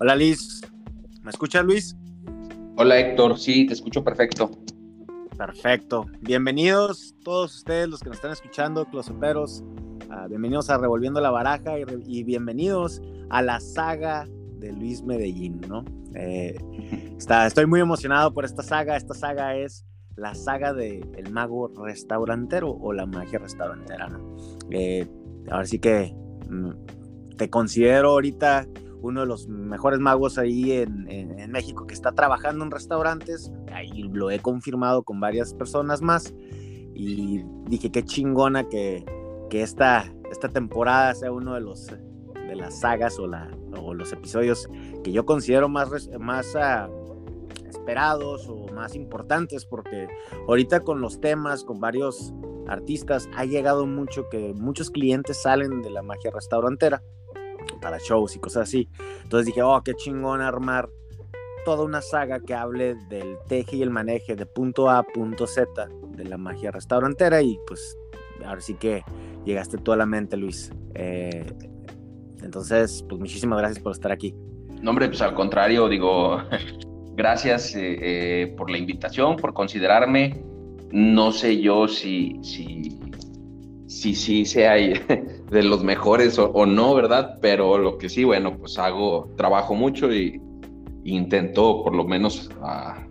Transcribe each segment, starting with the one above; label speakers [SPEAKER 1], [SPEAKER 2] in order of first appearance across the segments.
[SPEAKER 1] Hola Liz, ¿me escuchas Luis?
[SPEAKER 2] Hola Héctor, sí, te escucho perfecto.
[SPEAKER 1] Perfecto. Bienvenidos todos ustedes los que nos están escuchando, closeperos. Uh, bienvenidos a Revolviendo la Baraja y, y, bienvenidos a la saga de Luis Medellín, ¿no? Eh, está, estoy muy emocionado por esta saga. Esta saga es la saga de El Mago Restaurantero o la magia restaurantera, ¿no? Eh, ahora sí que mm, te considero ahorita uno de los mejores magos ahí en, México que está trabajando en restaurantes. Ahí lo he confirmado con varias personas más. Y dije, qué chingona que, que esta, esta temporada sea uno de los de las sagas o, la, o los episodios que yo considero más, más uh, esperados o más importantes porque ahorita con los temas, con varios artistas, ha llegado mucho que muchos clientes salen de la magia restaurantera para shows y cosas así. Entonces dije, oh, qué chingón armar toda una saga que hable del teje y el maneje de punto A a punto Z de la magia restaurantera y pues ahora sí que llegaste tú a la mente, Luis. Eh, entonces, pues muchísimas gracias por estar aquí.
[SPEAKER 2] No, hombre, pues al contrario, digo, gracias eh, eh, por la invitación, por considerarme. No sé yo si, si, si, si sea de los mejores o, no, ¿verdad? Pero lo que sí, bueno, pues hago, trabajo mucho y, intento por lo menos a,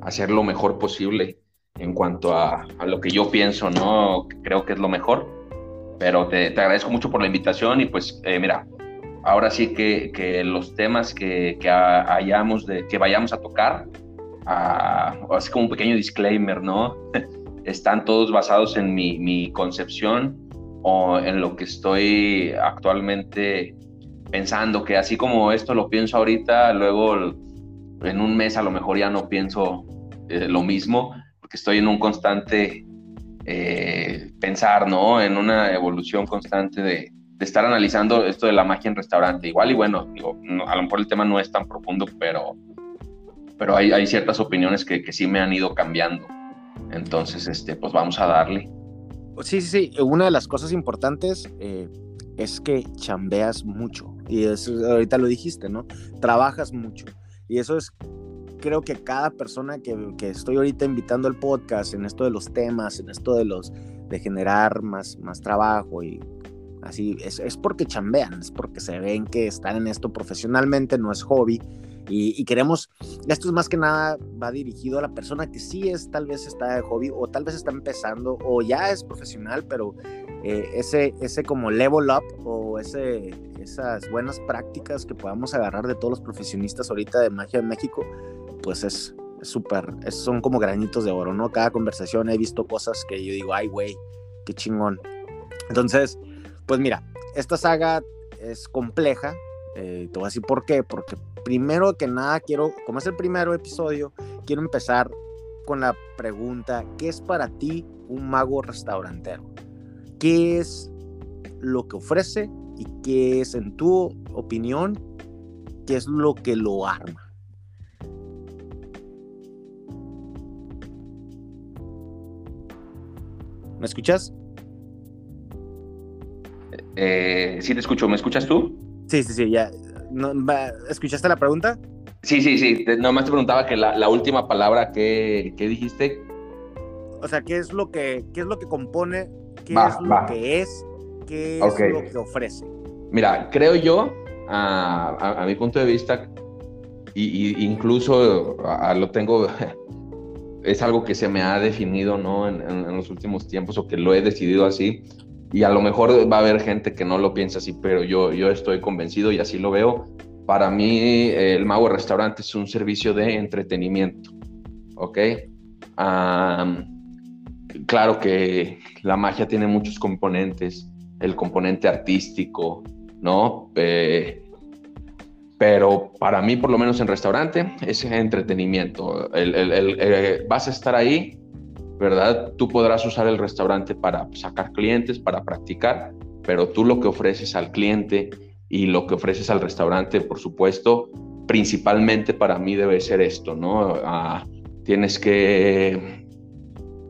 [SPEAKER 2] hacer lo mejor posible en cuanto a, lo que yo pienso, ¿no? Creo que es lo mejor. Pero te, te agradezco mucho por la invitación y pues eh, mira, ahora sí que, que los temas que, que, hayamos de, que vayamos a tocar, a, así como un pequeño disclaimer, ¿no? Están todos basados en mi, concepción o en lo que estoy actualmente pensando, que así como esto lo pienso ahorita, luego en un mes a lo mejor ya no pienso eh, lo mismo, porque estoy en un constante eh, pensar, ¿no? En una evolución constante de, estar analizando esto de la magia en restaurante. Igual y bueno, digo, no, a lo mejor el tema no es tan profundo, pero, pero hay, ciertas opiniones que, sí me han ido cambiando. Entonces, este, pues vamos a darle.
[SPEAKER 1] Sí, sí, sí. Una de las cosas importantes eh, es que chambeas mucho. Y eso, ahorita lo dijiste, ¿no? Trabajas mucho. Y eso es creo que cada persona que, que, estoy ahorita invitando al podcast, en esto de los temas, en esto de los de generar más, más trabajo y así, es, es porque chambean, es porque se ven que están en esto profesionalmente, no es hobby. Y, queremos, esto es más que nada, va dirigido a la persona que sí es, tal vez está de hobby o tal vez está empezando o ya es profesional, pero eh, ese, ese como level up o ese, esas buenas prácticas que podamos agarrar de todos los profesionistas ahorita de magia en México, pues es súper, son como granitos de oro, ¿no? Cada conversación he visto cosas que yo digo, ay, güey, qué chingón. Entonces, pues mira, esta saga es compleja, eh, te por qué, porque primero que nada quiero, como es el primer episodio, quiero empezar con la pregunta, ¿qué es para ti un mago restaurantero? ¿Qué es lo que ofrece y qué es, en tu opinión, qué es lo que lo arma? ¿Me escuchas?
[SPEAKER 2] Eh, sí, te escucho. ¿Me escuchas tú?
[SPEAKER 1] Sí, sí, sí, ya. No, ¿Escuchaste la pregunta?
[SPEAKER 2] Sí, sí, sí. Te, nomás te preguntaba que la, la última palabra que, que, dijiste.
[SPEAKER 1] O sea, ¿qué es lo que, qué es lo que compone? ¿Qué va, es lo va. que es? ¿Qué es lo que ofrece?
[SPEAKER 2] Mira, creo yo, a, a, a mi punto de vista, y, y incluso a, lo tengo, es algo que se me ha definido, ¿no? En, en, en los últimos tiempos, o que lo he decidido así, y a lo mejor va a haber gente que no lo piensa así, pero yo, yo estoy convencido y así lo veo. Para mí, el Mago Restaurante es un servicio de entretenimiento, ¿ok? Claro que la magia tiene muchos componentes, el componente artístico, ¿no? Eh, pero para mí, por lo menos en restaurante, es entretenimiento. El, el, el, eh, vas a estar ahí ¿verdad? Tú podrás usar el restaurante para sacar clientes, para practicar, pero tú lo que ofreces al cliente y lo que ofreces al restaurante, por supuesto, principalmente para mí debe ser esto, ¿no? Ah, tienes que,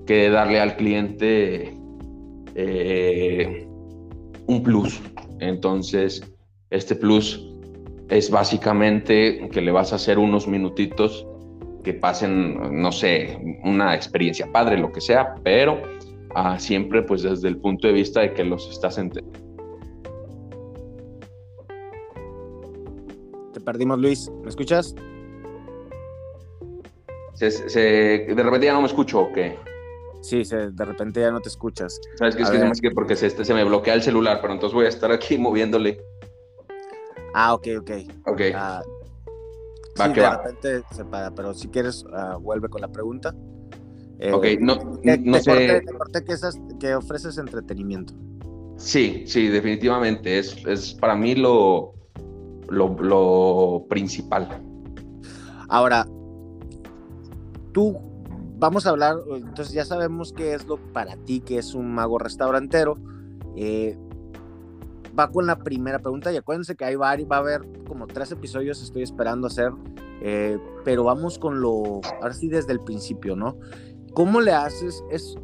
[SPEAKER 2] darle al cliente eh, un plus. Entonces, este plus es básicamente que le vas a hacer unos minutitos que pasen, no sé, una experiencia padre, lo que sea, pero ah, siempre pues desde el punto de vista de que los estás entendiendo.
[SPEAKER 1] Te perdimos, Luis. ¿Me escuchas?
[SPEAKER 2] de repente ya no me escucho o qué?
[SPEAKER 1] Sí, de repente ya no te escuchas.
[SPEAKER 2] ¿Sabes qué? Es que, que porque se, se me bloquea el celular, pero entonces voy a estar aquí moviéndole.
[SPEAKER 1] Ah, ok, ok.
[SPEAKER 2] Ok. Ah,
[SPEAKER 1] va sí, que de repente se para, pero si quieres, uh, vuelve con la pregunta.
[SPEAKER 2] Eh, ok, no, no
[SPEAKER 1] te sé. Corté, que, esas, que ofreces entretenimiento.
[SPEAKER 2] Sí, sí, definitivamente. Es, es para mí lo, lo, lo principal.
[SPEAKER 1] Ahora, tú, vamos a hablar, entonces ya sabemos qué es lo para ti que es un mago restaurantero. Eh, va con la primera pregunta y acuérdense que hay varios, va a haber como tres episodios, estoy esperando hacer, eh, pero vamos con lo, ahora sí desde el principio, ¿no? ¿Cómo le haces, es,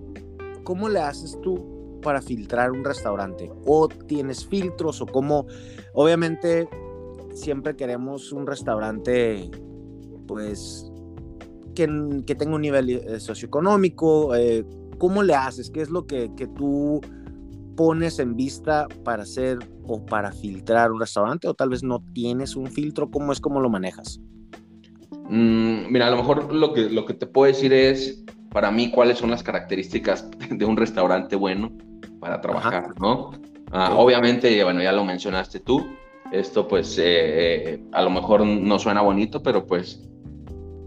[SPEAKER 1] cómo le haces tú para filtrar un restaurante? ¿O tienes filtros o cómo, obviamente siempre queremos un restaurante, pues, que, que tenga un nivel eh, socioeconómico, eh, ¿cómo le haces? ¿Qué es lo que, que tú pones en vista para hacer o para filtrar un restaurante o tal vez no tienes un filtro? ¿Cómo es cómo lo manejas?
[SPEAKER 2] Mm, mira, a lo mejor lo que, lo que te puedo decir es, para mí, cuáles son las características de un restaurante bueno para trabajar, ¿no? Ah, obviamente, bueno, ya lo mencionaste tú, esto pues eh, eh, a lo mejor no suena bonito, pero pues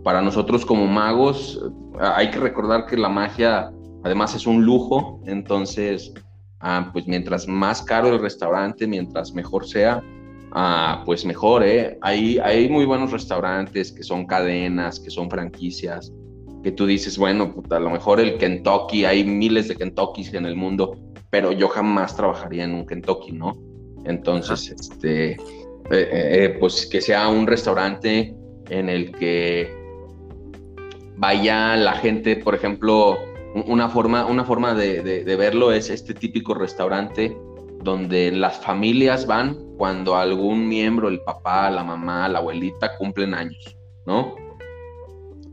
[SPEAKER 2] para nosotros como magos hay que recordar que la magia además es un lujo, entonces Ah, pues mientras más caro el restaurante, mientras mejor sea, ah, pues mejor, ¿eh? Hay, hay muy buenos restaurantes que son cadenas, que son franquicias, que tú dices, bueno, a lo mejor el Kentucky, hay miles de Kentuckys en el mundo, pero yo jamás trabajaría en un Kentucky, ¿no? Entonces, este, eh, eh, eh, pues que sea un restaurante en el que vaya la gente, por ejemplo, una forma, una forma de, verlo es este típico restaurante donde las familias van cuando algún miembro, el papá, la mamá, la abuelita, cumplen años, ¿no?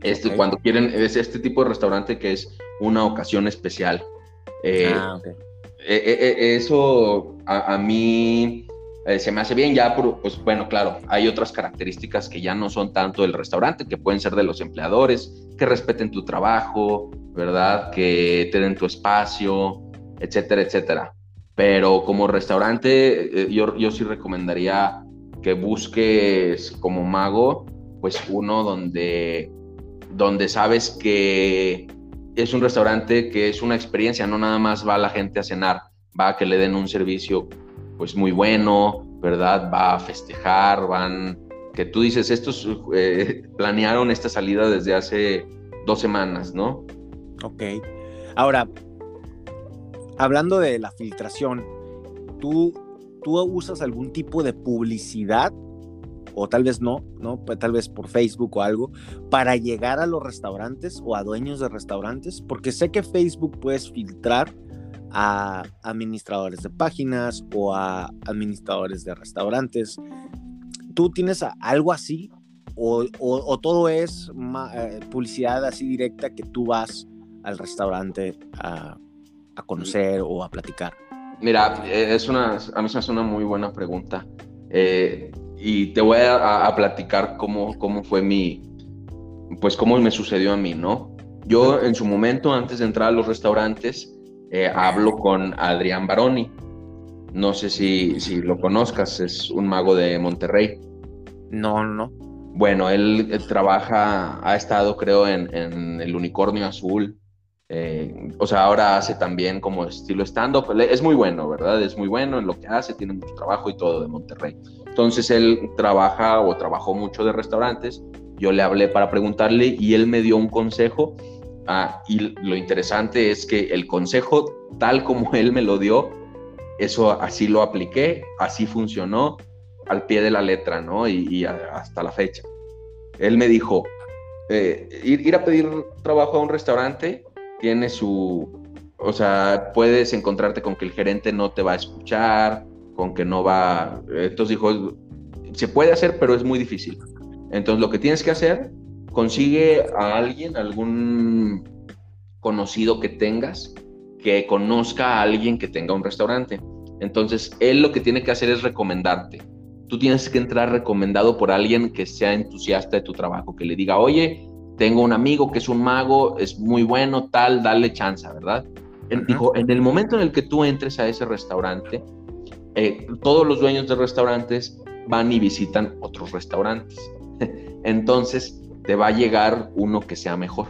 [SPEAKER 2] Este, Cuando quieren, es este tipo de restaurante que es una ocasión especial. Eh, ah, e, e, e, eso a, mí eh, se me hace bien, ya, pues bueno, claro, hay otras características que ya no son tanto del restaurante, que pueden ser de los empleadores, que respeten tu trabajo, ¿verdad? Que te den tu espacio, etcétera, etcétera. Pero como restaurante, eh, yo, yo sí recomendaría que busques como mago, pues uno donde, donde sabes que es un restaurante que es una experiencia, no nada más va la gente a cenar, va a que le den un servicio pues muy bueno, ¿verdad? Va a festejar, van, que tú dices, estos eh, planearon esta salida desde hace dos semanas, ¿no?
[SPEAKER 1] Ok. Ahora, hablando de la filtración, ¿tú, ¿tú usas algún tipo de publicidad? O tal vez no, ¿no? Pues, tal vez por Facebook o algo, para llegar a los restaurantes o a dueños de restaurantes, porque sé que Facebook puedes filtrar a administradores de páginas o a administradores de restaurantes. ¿Tú tienes algo así? ¿O, todo es eh, publicidad así directa que tú vas al restaurante a, conocer o a platicar?
[SPEAKER 2] Mira, eh, es una, a mí se me hace una muy buena pregunta. Eh, y te voy a, platicar cómo, cómo fue mi, pues cómo me sucedió a mí, ¿no? Yo en su momento, antes de entrar a los restaurantes, eh, hablo con Adrián Baroni. No sé si, si lo conozcas, es un mago de Monterrey.
[SPEAKER 1] No, no.
[SPEAKER 2] Bueno, él, trabaja, ha estado creo en, en el Unicornio Azul, eh, o sea, ahora hace también como estilo stand-up. Es muy bueno, ¿verdad? Es muy bueno en lo que hace, tiene mucho trabajo y todo de Monterrey. Entonces él trabaja o trabajó mucho de restaurantes. Yo le hablé para preguntarle y él me dio un consejo. Ah, y lo interesante es que el consejo, tal como él me lo dio, eso así lo apliqué, así funcionó al pie de la letra, ¿no? Y, hasta la fecha. Él me dijo, eh, ir, ir a pedir trabajo a un restaurante tiene su, o sea, puedes encontrarte con que el gerente no te va a escuchar, con que no va, entonces dijo, se puede hacer, pero es muy difícil. Entonces lo que tienes que hacer, consigue a alguien, algún conocido que tengas, que conozca a alguien que tenga un restaurante. Entonces, él lo que tiene que hacer es recomendarte. Tú tienes que entrar recomendado por alguien que sea entusiasta de tu trabajo, que le diga, oye, tengo un amigo que es un mago, es muy bueno, tal, dale chance, ¿verdad? Dijo, en el momento en el que tú entres a ese restaurante, eh, todos los dueños de restaurantes van y visitan otros restaurantes. Entonces, te va a llegar uno que sea mejor.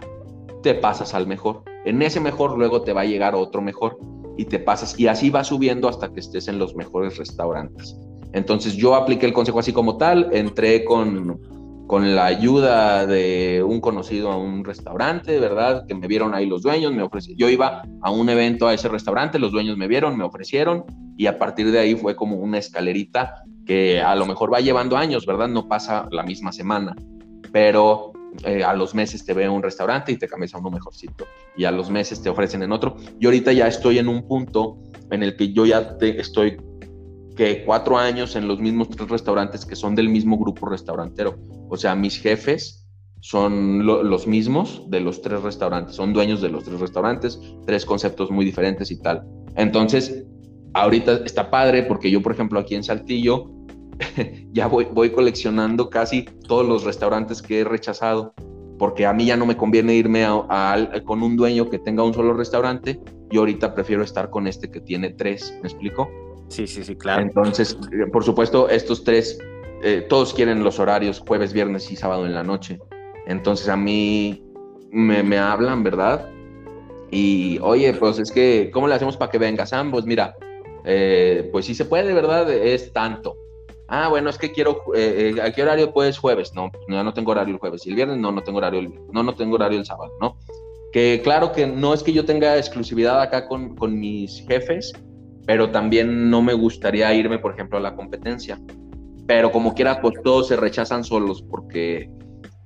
[SPEAKER 2] Te pasas al mejor. En ese mejor luego te va a llegar otro mejor y te pasas y así va subiendo hasta que estés en los mejores restaurantes. Entonces yo apliqué el consejo así como tal, entré con, con la ayuda de un conocido a un restaurante, ¿verdad? Que me vieron ahí los dueños, me ofrecieron. Yo iba a un evento a ese restaurante, los dueños me vieron, me ofrecieron y a partir de ahí fue como una escalerita que a lo mejor va llevando años, ¿verdad? No pasa la misma semana, pero eh, a los meses te ve un restaurante y te cambias a uno mejorcito y a los meses te ofrecen en otro. Y ahorita ya estoy en un punto en el que yo ya estoy que cuatro años en los mismos tres restaurantes que son del mismo grupo restaurantero. O sea, mis jefes son los mismos de los tres restaurantes, son dueños de los tres restaurantes, tres conceptos muy diferentes y tal. Entonces, ahorita está padre porque yo, por ejemplo, aquí en Saltillo, ya voy, voy coleccionando casi todos los restaurantes que he rechazado, porque a mí ya no me conviene irme con un dueño que tenga un solo restaurante, yo ahorita prefiero estar con este que tiene tres, ¿me explico?
[SPEAKER 1] Sí, sí, sí, claro.
[SPEAKER 2] Entonces, eh, por supuesto, estos tres, eh, todos quieren los horarios jueves, viernes y sábado en la noche. Entonces a mí me, me hablan, ¿verdad? Y, oye, pues es que, ¿cómo le hacemos para que vengas ambos? Mira, eh, pues si se puede, ¿verdad? Es tanto. Ah, bueno, es que quiero, eh, ¿a qué horario puedes jueves? No, pues no, no tengo horario el jueves. Y el viernes, no, no tengo horario el, no, no tengo horario el sábado, ¿no? Que claro que no es que yo tenga exclusividad acá con, con mis jefes, pero también no me gustaría irme, por ejemplo, a la competencia. Pero como quiera, pues todos se rechazan solos porque,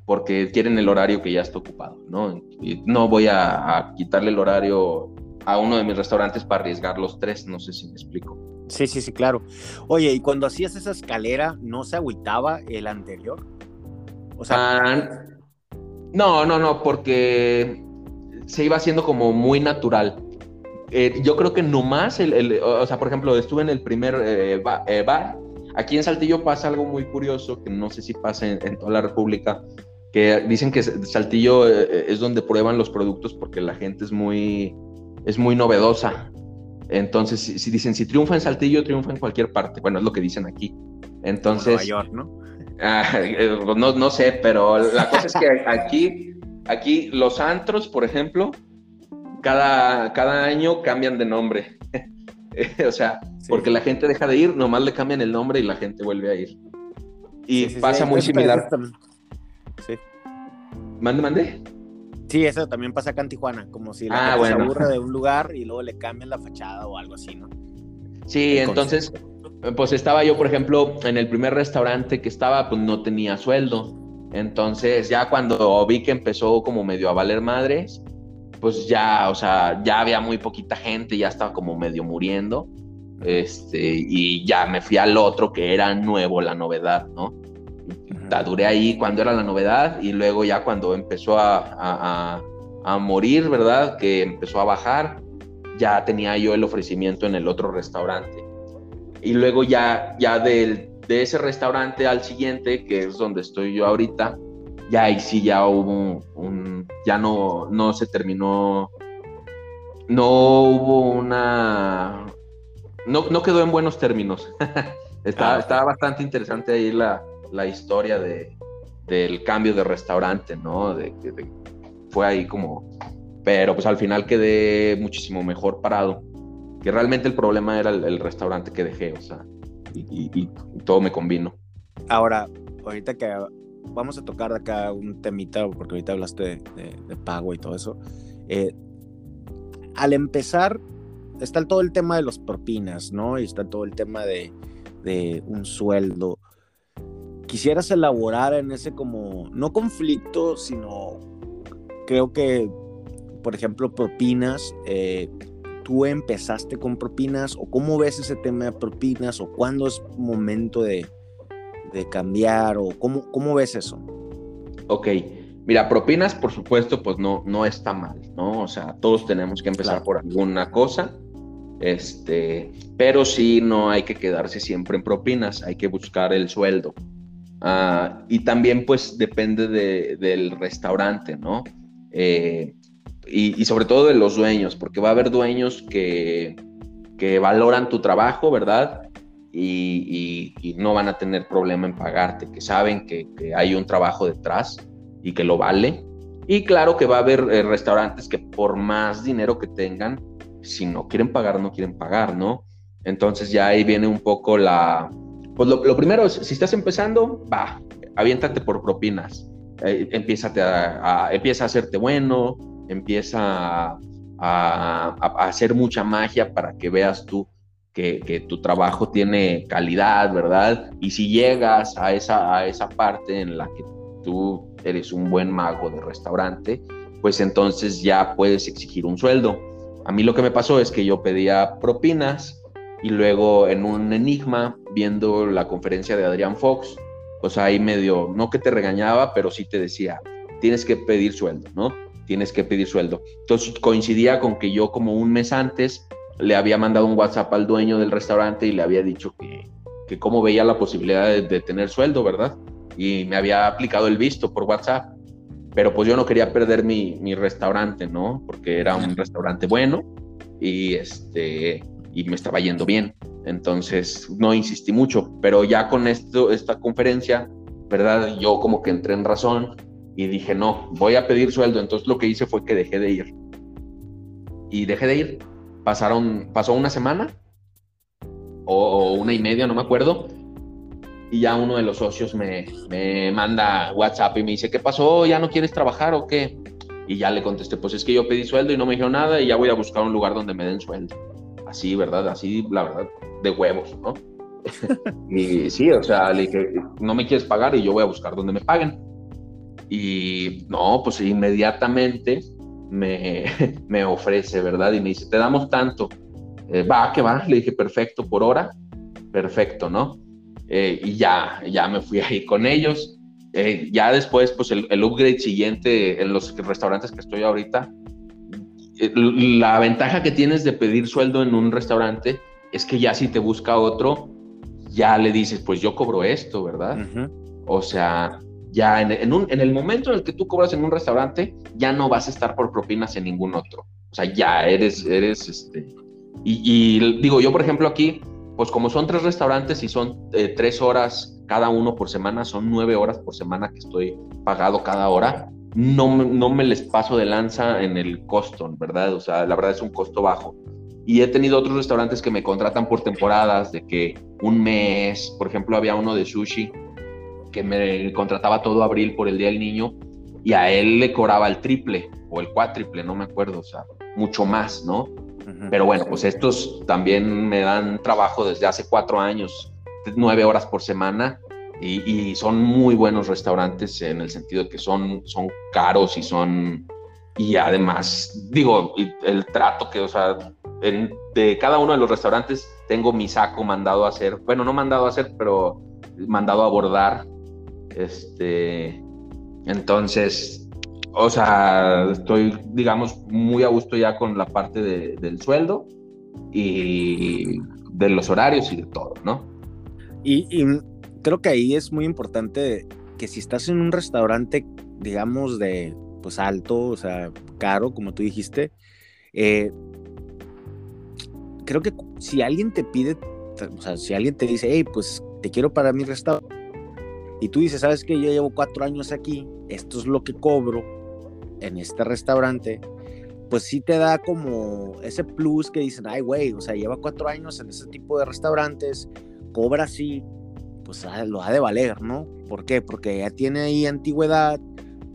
[SPEAKER 2] porque quieren el horario que ya está ocupado, ¿no? Y no voy a, quitarle el horario a uno de mis restaurantes para arriesgar los tres, no sé si me explico.
[SPEAKER 1] Sí, sí, sí, claro. Oye, y cuando hacías esa escalera, ¿no se agüitaba el anterior?
[SPEAKER 2] O sea... Ah, no, no, no, porque se iba haciendo como muy natural. Eh, yo creo que nomás, el, el, o sea, por ejemplo, estuve en el primer eh, eh, bar, Aquí en Saltillo pasa algo muy curioso, que no sé si pasa en, toda la República, que dicen que Saltillo es donde prueban los productos porque la gente es muy, es muy novedosa. Entonces, si, dicen, si triunfa en Saltillo, triunfa en cualquier parte. Bueno, es lo que dicen aquí. Entonces...
[SPEAKER 1] Nueva York, ¿no?
[SPEAKER 2] Ah, no, no sé, pero la cosa es que aquí, aquí los antros, por ejemplo, cada, cada año cambian de nombre. o sea, porque la gente deja de ir, nomás le cambian el nombre y la gente vuelve a ir. Y pasa muy similar. Sí. Mande, mande.
[SPEAKER 1] Sí, eso también pasa acá en Tijuana, como si la ah, gente se aburre de un lugar y luego le cambian la fachada o algo así, ¿no?
[SPEAKER 2] Sí, entonces, pues estaba yo, por ejemplo, en el primer restaurante que estaba, pues no tenía sueldo. Entonces, ya cuando vi que empezó como medio a valer madres, pues ya, o sea, ya había muy poquita gente, ya estaba como medio muriendo. Este, y ya me fui al otro que era nuevo, la novedad, ¿no? La duré ahí cuando era la novedad y luego ya cuando empezó a, a, morir, ¿verdad? Que empezó a bajar, ya tenía yo el ofrecimiento en el otro restaurante. Y luego ya, ya del, de ese restaurante al siguiente, que es donde estoy yo ahorita, ya ahí sí ya hubo un, ya no, no se terminó, no hubo una, no, no quedó en buenos términos. estaba, ah, estaba, bastante interesante ahí la, la historia de, del cambio de restaurante, ¿no? De, fue ahí como, pero pues al final quedé muchísimo mejor parado, que realmente el problema era el, restaurante que dejé, o sea, y, todo me convino.
[SPEAKER 1] Ahora, ahorita que vamos a tocar acá un temita, porque ahorita hablaste de, pago y todo eso. Eh, al empezar, está todo el tema de los propinas, ¿no? Y está todo el tema de, un sueldo. Quisieras elaborar en ese como, no conflicto, sino creo que, por ejemplo, propinas, eh, tú empezaste con propinas o cómo ves ese tema de propinas o cuándo es momento de, de cambiar o cómo, cómo ves eso?
[SPEAKER 2] Ok, mira, propinas por supuesto pues no, no está mal, ¿no? O sea, todos tenemos que empezar por alguna cosa, este, pero sí no hay que quedarse siempre en propinas, hay que buscar el sueldo. Ah, y también pues depende del restaurante, ¿no? Eh, y, sobre todo de los dueños, porque va a haber dueños que, que valoran tu trabajo, ¿verdad? Y, no van a tener problema en pagarte, que saben que, hay un trabajo detrás y que lo vale. Y claro que va a haber eh, restaurantes que por más dinero que tengan, si no quieren pagar, no quieren pagar, ¿no? Entonces ya ahí viene un poco la... Pues lo, primero es, si estás empezando, va, aviéntate por propinas. Eh, empieza, a, empieza a hacerte bueno, empieza a, hacer mucha magia para que veas tú que, tu trabajo tiene calidad, ¿verdad? Y si llegas a esa, a esa parte en la que tú eres un buen mago de restaurante, pues entonces ya puedes exigir un sueldo. A mí lo que me pasó es que yo pedía propinas y luego en un enigma, viendo la conferencia de Adrián Fox, pues ahí medio, no que te regañaba, pero sí te decía, tienes que pedir sueldo, ¿no? tienes que pedir sueldo. Entonces coincidía con que yo como un mes antes le había mandado un WhatsApp al dueño del restaurante y le había dicho que, que cómo veía la posibilidad de, tener sueldo, ¿verdad? Y me había aplicado el visto por WhatsApp. Pero pues yo no quería perder mi, mi restaurante, ¿no? Porque era un restaurante bueno y, este, y me estaba yendo bien. Entonces no insistí mucho, pero ya con esto, esta conferencia, ¿verdad? Yo como que entré en razón y dije, no, voy a pedir sueldo. Entonces lo que hice fue que dejé de ir. Y dejé de ir. Pasaron, pasó una semana o, una y media, no me acuerdo. Y ya uno de los socios me, me manda WhatsApp y me dice, ¿qué pasó? ¿Ya no quieres trabajar o qué? Y ya le contesté, pues es que yo pedí sueldo y no me dijeron nada y ya voy a buscar un lugar donde me den sueldo. Así, ¿verdad? Así, la verdad, de huevos, ¿no? y sí, o sea, le dije, no me quieres pagar y yo voy a buscar donde me paguen. Y no, pues inmediatamente me, me ofrece, ¿verdad? Y me dice, te damos tanto. Eh, va, que va. Le dije, perfecto, por hora. Perfecto, ¿no? Eh, y ya, ya me fui ahí con ellos. Eh, ya después, pues el, el, upgrade siguiente en los restaurantes que estoy ahorita, la ventaja que tienes de pedir sueldo en un restaurante es que ya si te busca otro, ya le dices, pues yo cobro esto, ¿verdad? O sea, ya en, un, en, el momento en el que tú cobras en un restaurante, ya no vas a estar por propinas en ningún otro. O sea, ya eres, eres, este... Y, digo, yo por ejemplo aquí, pues como son tres restaurantes y son eh, tres horas cada uno por semana, son nueve horas por semana que estoy pagado cada hora, no, no me les paso de lanza en el costo, ¿verdad? O sea, la verdad es un costo bajo. Y he tenido otros restaurantes que me contratan por temporadas, de que un mes, por ejemplo, había uno de sushi que me contrataba todo abril por el Día del Niño y a él le cobraba el triple o el cuádruple, no me acuerdo, o sea, mucho más, ¿no? Pero bueno, pues estos también me dan trabajo desde hace cuatro años, nueve horas por semana y, son muy buenos restaurantes en el sentido de que son, son caros y son, y además, digo, el trato que, o sea, de cada uno de los restaurantes tengo mi saco mandado a hacer, bueno, no mandado a hacer, pero mandado a bordar este, entonces, o sea, estoy, digamos, muy a gusto ya con la parte del sueldo y de los horarios y de todo, ¿no?
[SPEAKER 1] Y, creo que ahí es muy importante que si estás en un restaurante, digamos, de pues alto, o sea, caro, como tú dijiste, eh, creo que si alguien te pide, o sea, si alguien te dice, hey, pues te quiero para mi restaurante, y tú dices, sabes que yo llevo cuatro años aquí, esto es lo que cobro en este restaurante, pues sí te da como ese plus que dicen, ay, güey, o sea, lleva cuatro años en ese tipo de restaurantes, cobra así, pues ah, lo ha de valer, ¿no? ¿Por qué? Porque ya tiene ahí antigüedad,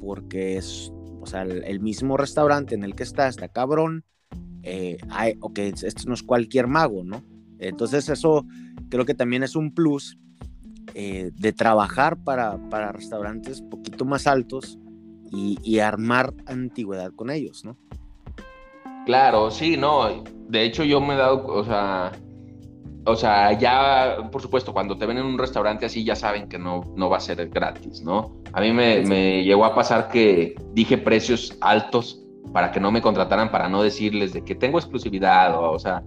[SPEAKER 1] porque es, o sea, el, mismo restaurante en el que está, está cabrón, eh, ok, esto no es cualquier mago, ¿no? Entonces eso creo que también es un plus eh, de trabajar para, para restaurantes poquito más altos y, armar antigüedad con ellos, ¿no?
[SPEAKER 2] Claro, sí, no. De hecho, yo me he dado, o sea, o sea, ya, por supuesto, cuando te ven en un restaurante así, ya saben que no, no va a ser gratis, ¿no? A mí me, me llegó a pasar que dije precios altos para que no me contrataran, para no decirles de que tengo exclusividad, o, o sea,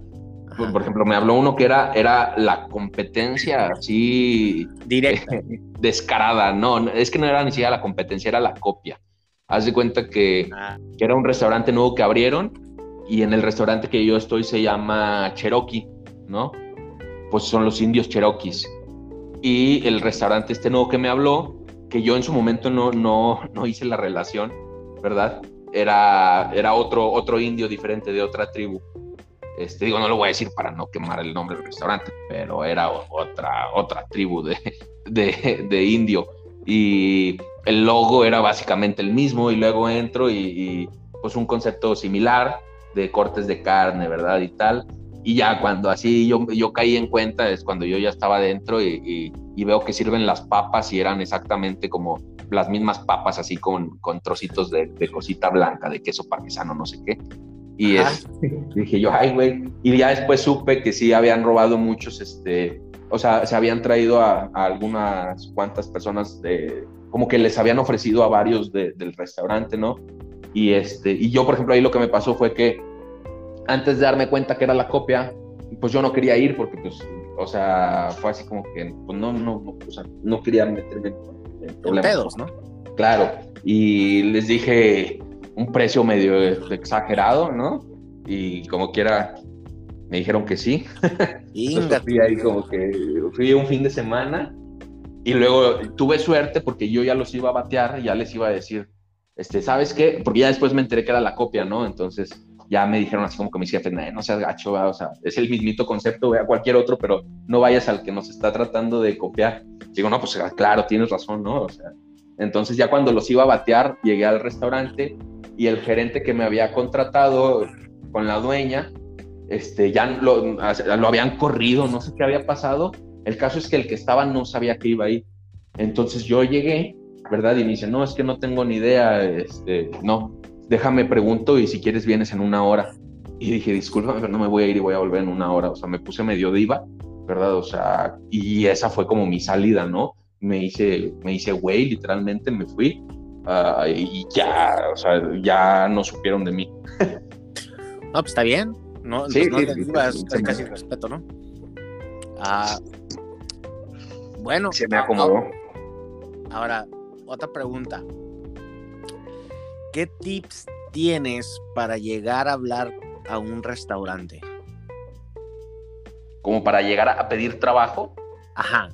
[SPEAKER 2] por, ejemplo, me habló uno que era, era la competencia así...
[SPEAKER 1] Directa.
[SPEAKER 2] descarada, no, es que no era ni siquiera la competencia, era la copia. Haz de cuenta que, ah. que era un restaurante nuevo que abrieron y en el restaurante que yo estoy se llama Cherokee, ¿no? Pues son los indios Cherokees. Y el restaurante este nuevo que me habló, que yo en su momento no, no, no hice la relación, ¿verdad? Era, era otro, otro indio diferente de otra tribu. Este, digo, no lo voy a decir para no quemar el nombre del restaurante, pero era otra, otra tribu de, de, indio. Y el logo era básicamente el mismo y luego entro y, pues un concepto similar de cortes de carne, ¿verdad? Y tal. Y ya cuando así yo, yo caí en cuenta es cuando yo ya estaba dentro y, veo que sirven las papas y eran exactamente como las mismas papas así con, con trocitos de, de, cosita blanca, de queso parmesano, no sé qué. Y dije yo, ay, güey. Y ya después supe que sí habían robado muchos, este, o sea, se habían traído a, algunas cuantas personas de, como que les habían ofrecido a varios del restaurante, ¿no? Y este, y yo, por ejemplo, ahí lo que me pasó fue que antes de darme cuenta que era la copia, pues yo no quería ir porque, pues, o sea, fue así como que, pues no, no, no, o sea, no quería meterme
[SPEAKER 1] en problemas. ¿no?
[SPEAKER 2] Claro. Y les dije, un precio medio exagerado, ¿no? Y como quiera, me dijeron que sí. Entonces, fui ahí como que fui un fin de semana y luego tuve suerte porque yo ya los iba a batear ya les iba a decir, este, ¿sabes qué? Porque ya después me enteré que era la copia, ¿no? Entonces ya me dijeron así como que me decía, no seas gacho, o sea, es el mismito concepto, a cualquier otro, pero no vayas al que nos está tratando de copiar. Digo, no, pues claro, tienes razón, ¿no? O sea, entonces ya cuando los iba a batear, llegué al restaurante y el gerente que me había contratado con la dueña, este, ya lo, lo habían corrido, no sé qué había pasado. El caso es que el que estaba no sabía que iba ahí. Entonces yo llegué, ¿verdad? Y me dice, no, es que no tengo ni idea, este, no, déjame pregunto y si quieres vienes en una hora. Y dije, discúlpame, pero no me voy a ir y voy a volver en una hora. O sea, me puse medio diva, ¿verdad? O sea, y esa fue como mi salida, ¿no? Me hice, me hice güey, literalmente me fui Ah, y ya, o sea, ya no supieron de mí.
[SPEAKER 1] no, pues está bien. No, sí, pues es casi respeto, ¿no? Ah, bueno.
[SPEAKER 2] Se me acomodó.
[SPEAKER 1] Ahora, otra pregunta. ¿Qué tips tienes para llegar a hablar a un restaurante?
[SPEAKER 2] ¿Como para llegar a pedir trabajo?
[SPEAKER 1] Ajá.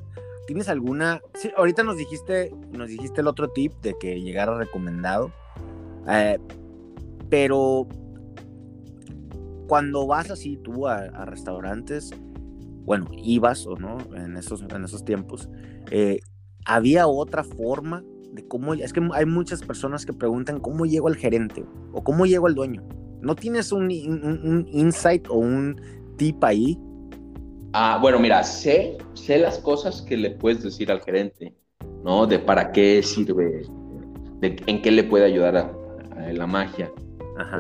[SPEAKER 1] ¿Tienes alguna? Sí, ahorita nos dijiste, nos dijiste el otro tip de que llegara recomendado. Eh, pero cuando vas así tú a, restaurantes, bueno, ibas o no en esos, en esos tiempos, eh, había otra forma de cómo, es que hay muchas personas que preguntan cómo llego al gerente o cómo llego al dueño. ¿No tienes un, un insight o un tip ahí
[SPEAKER 2] Ah, bueno, mira, sé, sé las cosas que le puedes decir al gerente, ¿no? De para qué sirve, de en qué le puede ayudar a, la magia.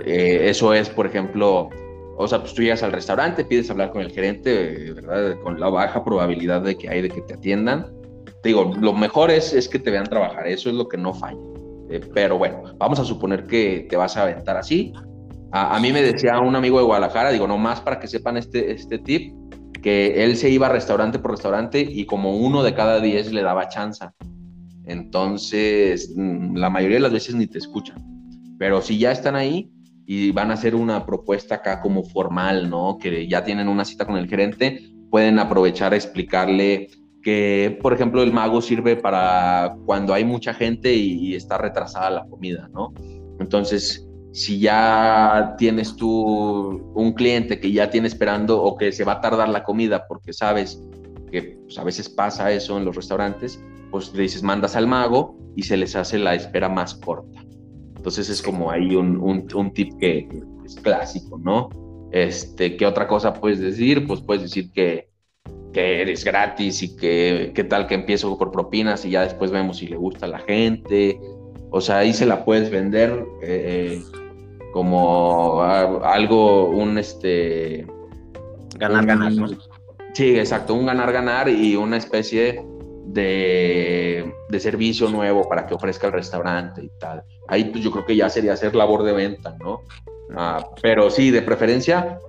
[SPEAKER 2] Eh, eso es, por ejemplo, o sea, pues tú llegas al restaurante, pides hablar con el gerente, ¿verdad? Con la baja probabilidad de que hay de que te atiendan. Te digo, lo mejor es, es que te vean trabajar, eso es lo que no falla. Eh, pero bueno, vamos a suponer que te vas a aventar así. A, mí me decía un amigo de Guadalajara, digo, nomás para que sepan este, este tip, que él se iba restaurante por restaurante y como uno de cada diez le daba chance. Entonces, mm, la mayoría de las veces ni te escuchan. Pero si ya están ahí y van a hacer una propuesta acá como formal, ¿no? Que ya tienen una cita con el gerente, pueden aprovechar a explicarle que, por ejemplo, el mago sirve para cuando hay mucha gente y, y está retrasada la comida, ¿no? Entonces, si ya tienes tú un cliente que ya tiene esperando o que se va a tardar la comida porque sabes que pues, a veces pasa eso en los restaurantes, pues le dices, mandas al mago y se les hace la espera más corta. Entonces es como ahí un, un, tip que, es clásico, ¿no? Este, ¿Qué otra cosa puedes decir? Pues puedes decir que, que eres gratis y que qué tal que empiezo por propinas y ya después vemos si le gusta a la gente. O sea, ahí se la puedes vender. Eh, como algo, un este...
[SPEAKER 1] Ganar, ganar, ¿no?
[SPEAKER 2] Sí, exacto, un ganar-ganar y una especie de, de, servicio nuevo para que ofrezca el restaurante y tal. Ahí pues yo creo que ya sería hacer labor de venta, ¿no? Ah, pero sí, de preferencia,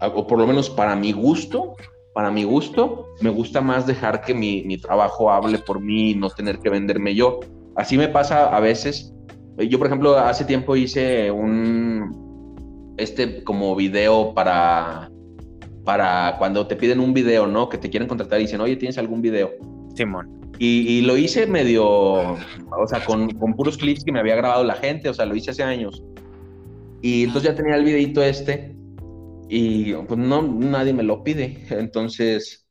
[SPEAKER 2] o por lo menos para mi gusto, para mi gusto, me gusta más dejar que mi, mi trabajo hable por mí y no tener que venderme yo. Así me pasa a veces. Yo, por ejemplo, hace tiempo hice un, este como video para, para cuando te piden un video, ¿no? Que te quieren contratar y dicen, oye, ¿tienes algún video?
[SPEAKER 1] Simón.
[SPEAKER 2] Y, y lo hice medio, o sea, con, con, puros clips que me había grabado la gente, o sea, lo hice hace años. Y entonces ya tenía el videito este y pues no, nadie me lo pide. Entonces,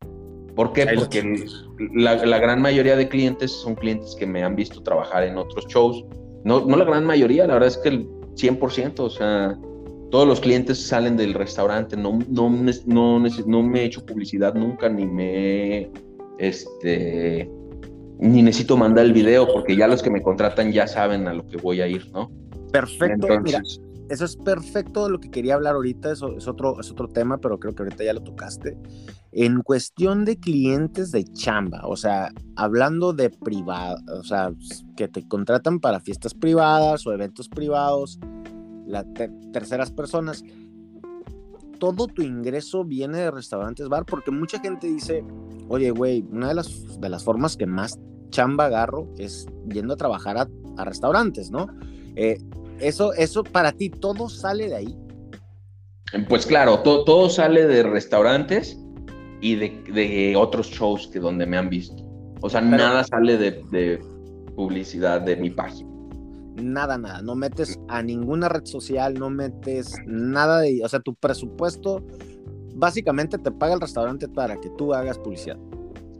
[SPEAKER 2] ¿por qué? Porque la, la, gran mayoría de clientes son clientes que me han visto trabajar en otros shows. No, no la gran mayoría, la verdad es que el 100%, o sea, todos los clientes salen del restaurante, no, no, no, no me he hecho publicidad nunca, ni me este, ni necesito mandar el video, porque ya los que me contratan ya saben a lo que voy a ir, ¿no?
[SPEAKER 1] Perfecto, Entonces, eso es perfecto lo que quería hablar ahorita, eso es otro, es otro tema, pero creo que ahorita ya lo tocaste. En cuestión de clientes de chamba, o sea, hablando de privado, o sea, que te contratan para fiestas privadas o eventos privados, las terceras personas, todo tu ingreso viene de restaurantes bar, porque mucha gente dice, oye, güey, una de las, de las formas que más chamba agarro es yendo a trabajar a, a restaurantes, ¿no? Eh, eso, eso para ti, todo sale de ahí.
[SPEAKER 2] Pues claro, todo sale de restaurantes y de, otros shows que donde me han visto. O sea, nada sale de, publicidad de mi página.
[SPEAKER 1] Nada, nada. No metes a ninguna red social, no metes nada de. O sea, tu presupuesto básicamente te paga el restaurante para que tú hagas publicidad.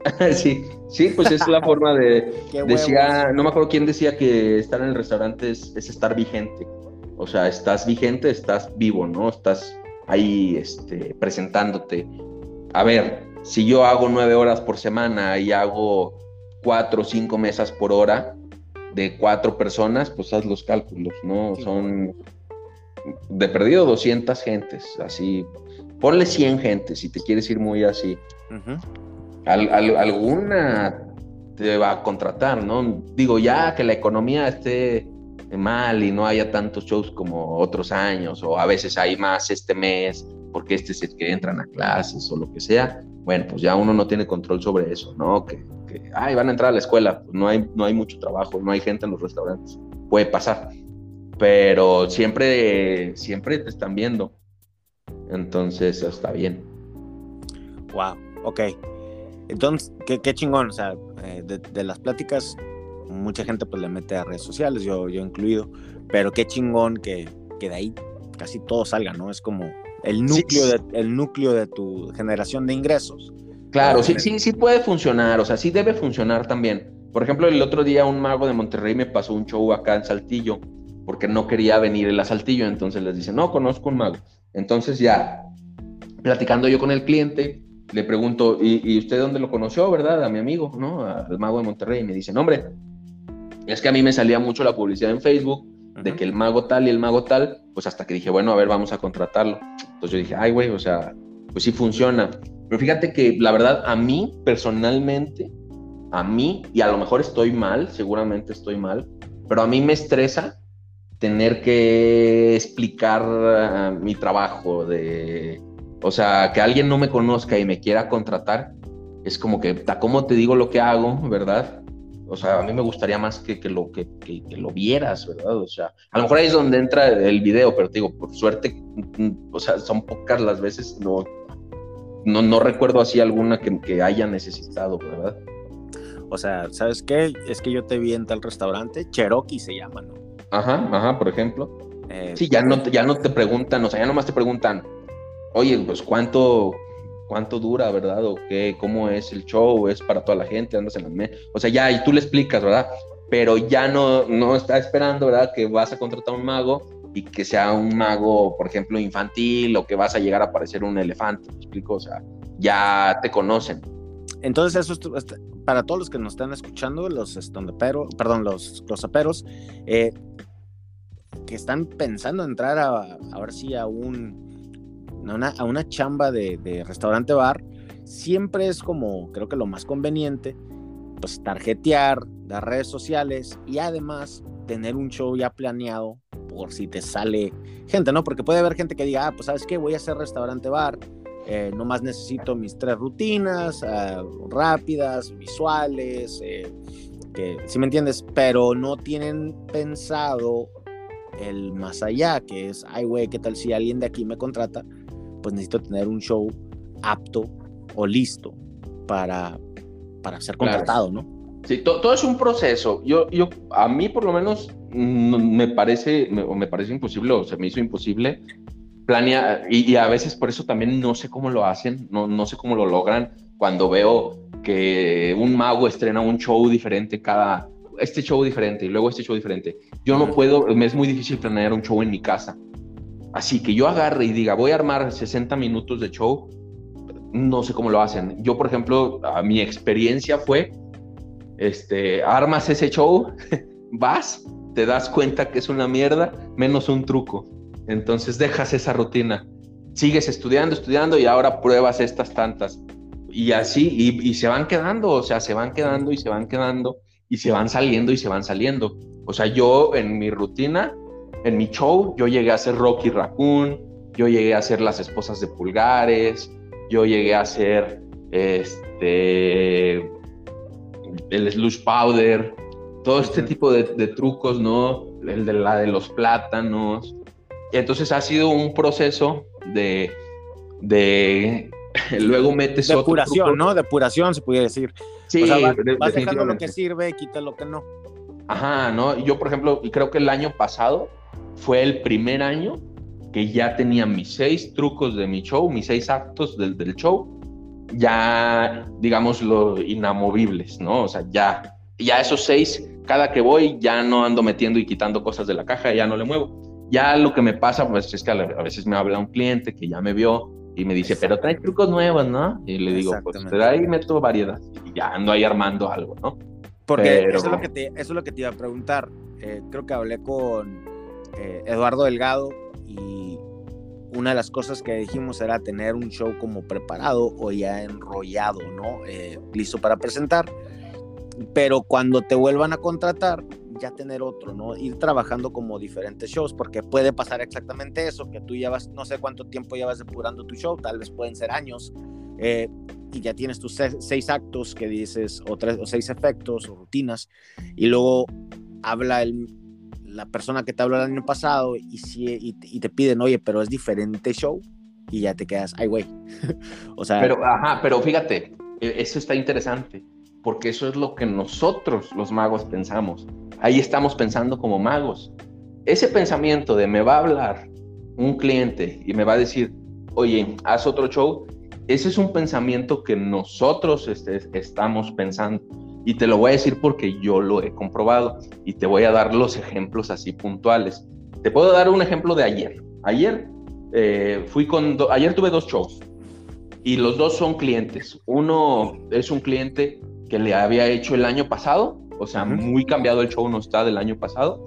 [SPEAKER 2] sí, sí, pues es la forma de. decía, no me acuerdo quién decía que estar en el restaurante es, estar vigente. O sea, estás vigente, estás vivo, ¿no? Estás ahí este, presentándote. A ver, si yo hago nueve horas por semana y hago cuatro o cinco mesas por hora de cuatro personas, pues haz los cálculos, ¿no? Son de perdido 200 gentes, así. Ponle 100 gentes si te quieres ir muy así alguna te va a contratar, ¿no? Digo, ya que la economía esté mal y no haya tantos shows como otros años, o a veces hay más este mes, porque este es el que entran a clases o lo que sea, bueno, pues ya uno no tiene control sobre eso, ¿no? Que, que ay, van a entrar a la escuela, pues no hay, no hay mucho trabajo, no hay gente en los restaurantes, puede pasar, pero siempre, siempre te están viendo, entonces está bien.
[SPEAKER 1] Wow, ok. Entonces, qué, chingón, o sea, eh, de, las pláticas, mucha gente pues le mete a redes sociales, yo, yo incluido, pero qué chingón que, que de ahí casi todo salga, ¿no? Es como el núcleo, De, el núcleo de tu generación de ingresos.
[SPEAKER 2] Claro, sí, sí, sí puede funcionar, o sea, sí debe funcionar también. Por ejemplo, el otro día un mago de Monterrey me pasó un show acá en Saltillo, porque no quería venir el a Saltillo, entonces les dice, no, conozco un mago. Entonces ya, platicando yo con el cliente, le pregunto, ¿y, usted dónde lo conoció, verdad? A mi amigo, ¿no? Al mago de Monterrey. Y me dice, hombre, es que a mí me salía mucho la publicidad en Facebook de que el mago tal y el mago tal, pues hasta que dije, bueno, a ver, vamos a contratarlo. Entonces yo dije, ay, güey, o sea, pues sí funciona. Pero fíjate que la verdad, a mí personalmente, a mí, y a lo mejor estoy mal, seguramente estoy mal, pero a mí me estresa tener que explicar uh, mi trabajo de o sea, que alguien no me conozca y me quiera contratar, es como que, ¿cómo te digo lo que hago, verdad? O sea, a mí me gustaría más que, que lo, que, que, lo vieras, ¿verdad? O sea, a lo mejor ahí es donde entra el video, pero te digo, por suerte, o sea, son pocas las veces, no, no, no recuerdo así alguna que, que haya necesitado, ¿verdad?
[SPEAKER 1] O sea, ¿sabes qué? Es que yo te vi en tal restaurante, Cherokee se llama, ¿no?
[SPEAKER 2] Ajá, ajá, por ejemplo. Eh, sí, ya no, ya no te preguntan, o sea, ya nomás te preguntan, oye, pues cuánto, cuánto dura, ¿verdad? O qué, cómo es el show, es para toda la gente, andas en la. O sea, ya, y tú le explicas, ¿verdad? Pero ya no, no está esperando, ¿verdad? Que vas a contratar a un mago y que sea un mago, por ejemplo, infantil o que vas a llegar a parecer un elefante, ¿me explico? O sea, ya te conocen.
[SPEAKER 1] Entonces, eso es este, para todos los que nos están escuchando, los pero, perdón, los closaperos, eh, que están pensando entrar a, ahora sí a un a una, chamba de, restaurante bar, siempre es como, creo que lo más conveniente, pues tarjetear, dar redes sociales y además tener un show ya planeado por si te sale gente, ¿no? Porque puede haber gente que diga, ah, pues sabes qué, voy a hacer restaurante bar, eh, nomás necesito mis tres rutinas eh, rápidas, visuales, eh, que, si me entiendes, pero no tienen pensado el más allá, que es, ay, güey, ¿qué tal si alguien de aquí me contrata? Pues necesito tener un show apto o listo para, para ser contratado, ¿no?
[SPEAKER 2] Sí, todo es un proceso. Yo, yo, a mí por lo menos mm, me parece, me, me parece imposible, o se me hizo imposible planear, y, a veces por eso también no sé cómo lo hacen, no, no sé cómo lo logran cuando veo que un mago estrena un show diferente cada, este show diferente y luego este show diferente. Yo no puedo, me es muy difícil planear un show en mi casa. Así que yo agarre y diga, voy a armar 60 minutos de show, no sé cómo lo hacen. Yo, por ejemplo, mi experiencia fue, este, armas ese show, vas, te das cuenta que es una mierda, menos un truco. Entonces dejas esa rutina, sigues estudiando, estudiando y ahora pruebas estas tantas. Y así, y, y se van quedando, o sea, se van quedando y se van quedando y se van saliendo y se van saliendo. O sea, yo en mi rutina, en mi show, yo llegué a hacer Rocky Raccoon, yo llegué a hacer Las Esposas de Pulgares, yo llegué a hacer este el slush powder, todo este tipo de, trucos, ¿no? El de la de los plátanos. Entonces ha sido un proceso de, de luego metes
[SPEAKER 1] Depuración, ¿no? Depuración se pudiera decir. Sí, vas, dejando lo que sirve, quita lo que no.
[SPEAKER 2] Ajá, ¿no? Yo, por ejemplo, creo que el año pasado fue el primer año que ya tenía mis seis trucos de mi show, mis seis actos del, del show, ya, digamos, lo inamovibles, ¿no? O sea, ya, ya esos seis, cada que voy, ya no ando metiendo y quitando cosas de la caja, ya no le muevo. Ya lo que me pasa, pues es que a veces me habla un cliente que ya me vio y me dice, pero trae trucos nuevos, ¿no? Y le digo, pues ahí meto variedad y ya ando ahí armando algo, ¿no?
[SPEAKER 1] Porque eso, es lo que te, eso es lo que te iba a preguntar. Eh, creo que hablé con eh, Eduardo Delgado y una de las cosas que dijimos era tener un show como preparado o ya enrollado, ¿no? Eh, listo para presentar. Pero cuando te vuelvan a contratar, ya tener otro, ¿no? Ir trabajando como diferentes shows, porque puede pasar exactamente eso, que tú llevas, no sé cuánto tiempo llevas depurando tu show, tal vez pueden ser años, eh, y ya tienes tus seis, actos que dices, o, tres, o seis efectos o rutinas, y luego habla el, la persona que te habló el año pasado y, si, y, te piden, oye, pero es diferente show y ya te quedas, ay, güey.
[SPEAKER 2] o sea. Pero, ajá, pero fíjate, e, eso está interesante, porque eso es lo que nosotros, los magos, pensamos. Ahí estamos pensando como magos. Ese pensamiento de me va a hablar un cliente y me va a decir, oye, haz otro show, ese es un pensamiento que nosotros este, estamos pensando. Y te lo voy a decir porque yo lo he comprobado y te voy a dar los ejemplos así puntuales. Te puedo dar un ejemplo de ayer. Ayer eh, fui con, ayer tuve dos shows y los dos son clientes. Uno es un cliente que le había hecho el año pasado, o sea, muy cambiado el show no está del año pasado.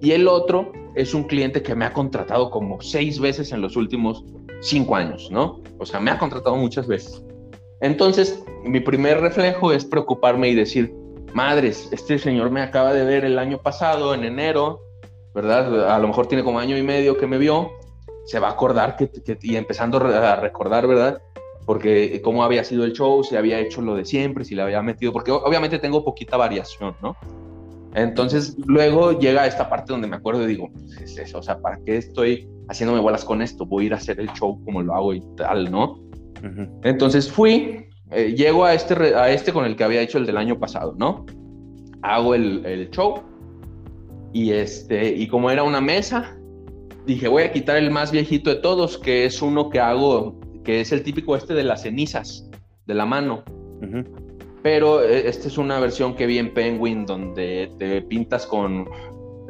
[SPEAKER 2] Y el otro es un cliente que me ha contratado como seis veces en los últimos cinco años, ¿no? O sea, me ha contratado muchas veces. Entonces, mi primer reflejo es preocuparme y decir, madres, este señor me acaba de ver el año pasado, en enero, ¿verdad? A lo mejor tiene como año y medio que me vio, se va a acordar que, y empezando a recordar, ¿verdad? Porque cómo había sido el show, si había hecho lo de siempre, si le había metido, porque obviamente tengo poquita variación, ¿no? Entonces luego llega esta parte donde me acuerdo y digo, pues es eso, o sea, ¿para qué estoy haciéndome bolas con esto? Voy a ir a hacer el show como lo hago y tal, ¿no? Entonces fui, eh, llego a este, a este con el que había hecho el del año pasado, ¿no? Hago el, el, show y, este, y como era una mesa, dije, voy a quitar el más viejito de todos, que es uno que hago, que es el típico este de las cenizas, de la mano. Pero eh, esta es una versión que vi en Penguin, donde te pintas con...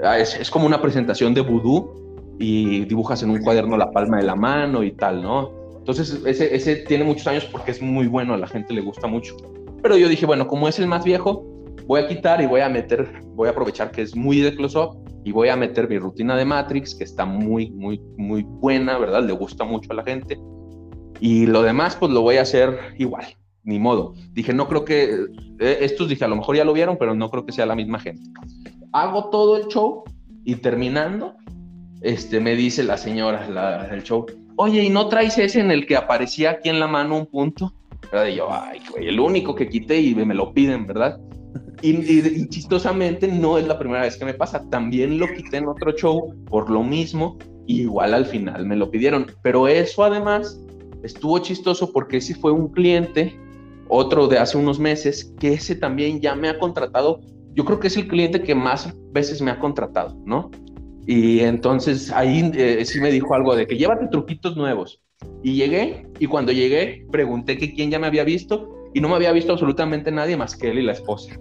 [SPEAKER 2] Ah, es, es como una presentación de vudú y dibujas en un cuaderno la palma de la mano y tal, ¿no? Entonces, ese, tiene muchos años porque es muy bueno, a la gente le gusta mucho. Pero yo dije, bueno, como es el más viejo, voy a quitar y voy a meter, voy a aprovechar que es muy de close-up y voy a meter mi rutina de Matrix, que está muy, muy, muy buena, ¿verdad? Le gusta mucho a la gente. y lo demás pues lo voy a hacer igual, ni modo. Dije, no creo que, eh, estos dije, a lo mejor ya lo vieron, pero no creo que sea la misma gente. Hago todo el show y terminando, este, me dice la señora la, del show, oye, ¿y no traes ese en el que aparecía aquí en la mano un punto? Yo, ay, güey, el único que quité y me lo piden, ¿verdad? Y, chistosamente no es la primera vez que me pasa. También lo quité en otro show por lo mismo. igual al final me lo pidieron. Pero eso además estuvo chistoso porque ese fue un cliente, otro de hace unos meses, que ese también ya me ha contratado. Yo creo que es el cliente que más veces me ha contratado, ¿no? Y entonces ahí eh, sí me dijo algo de que llévate truquitos nuevos. Y llegué, y cuando llegué, pregunté que quién ya me había visto, y no me había visto absolutamente nadie más que él y la esposa.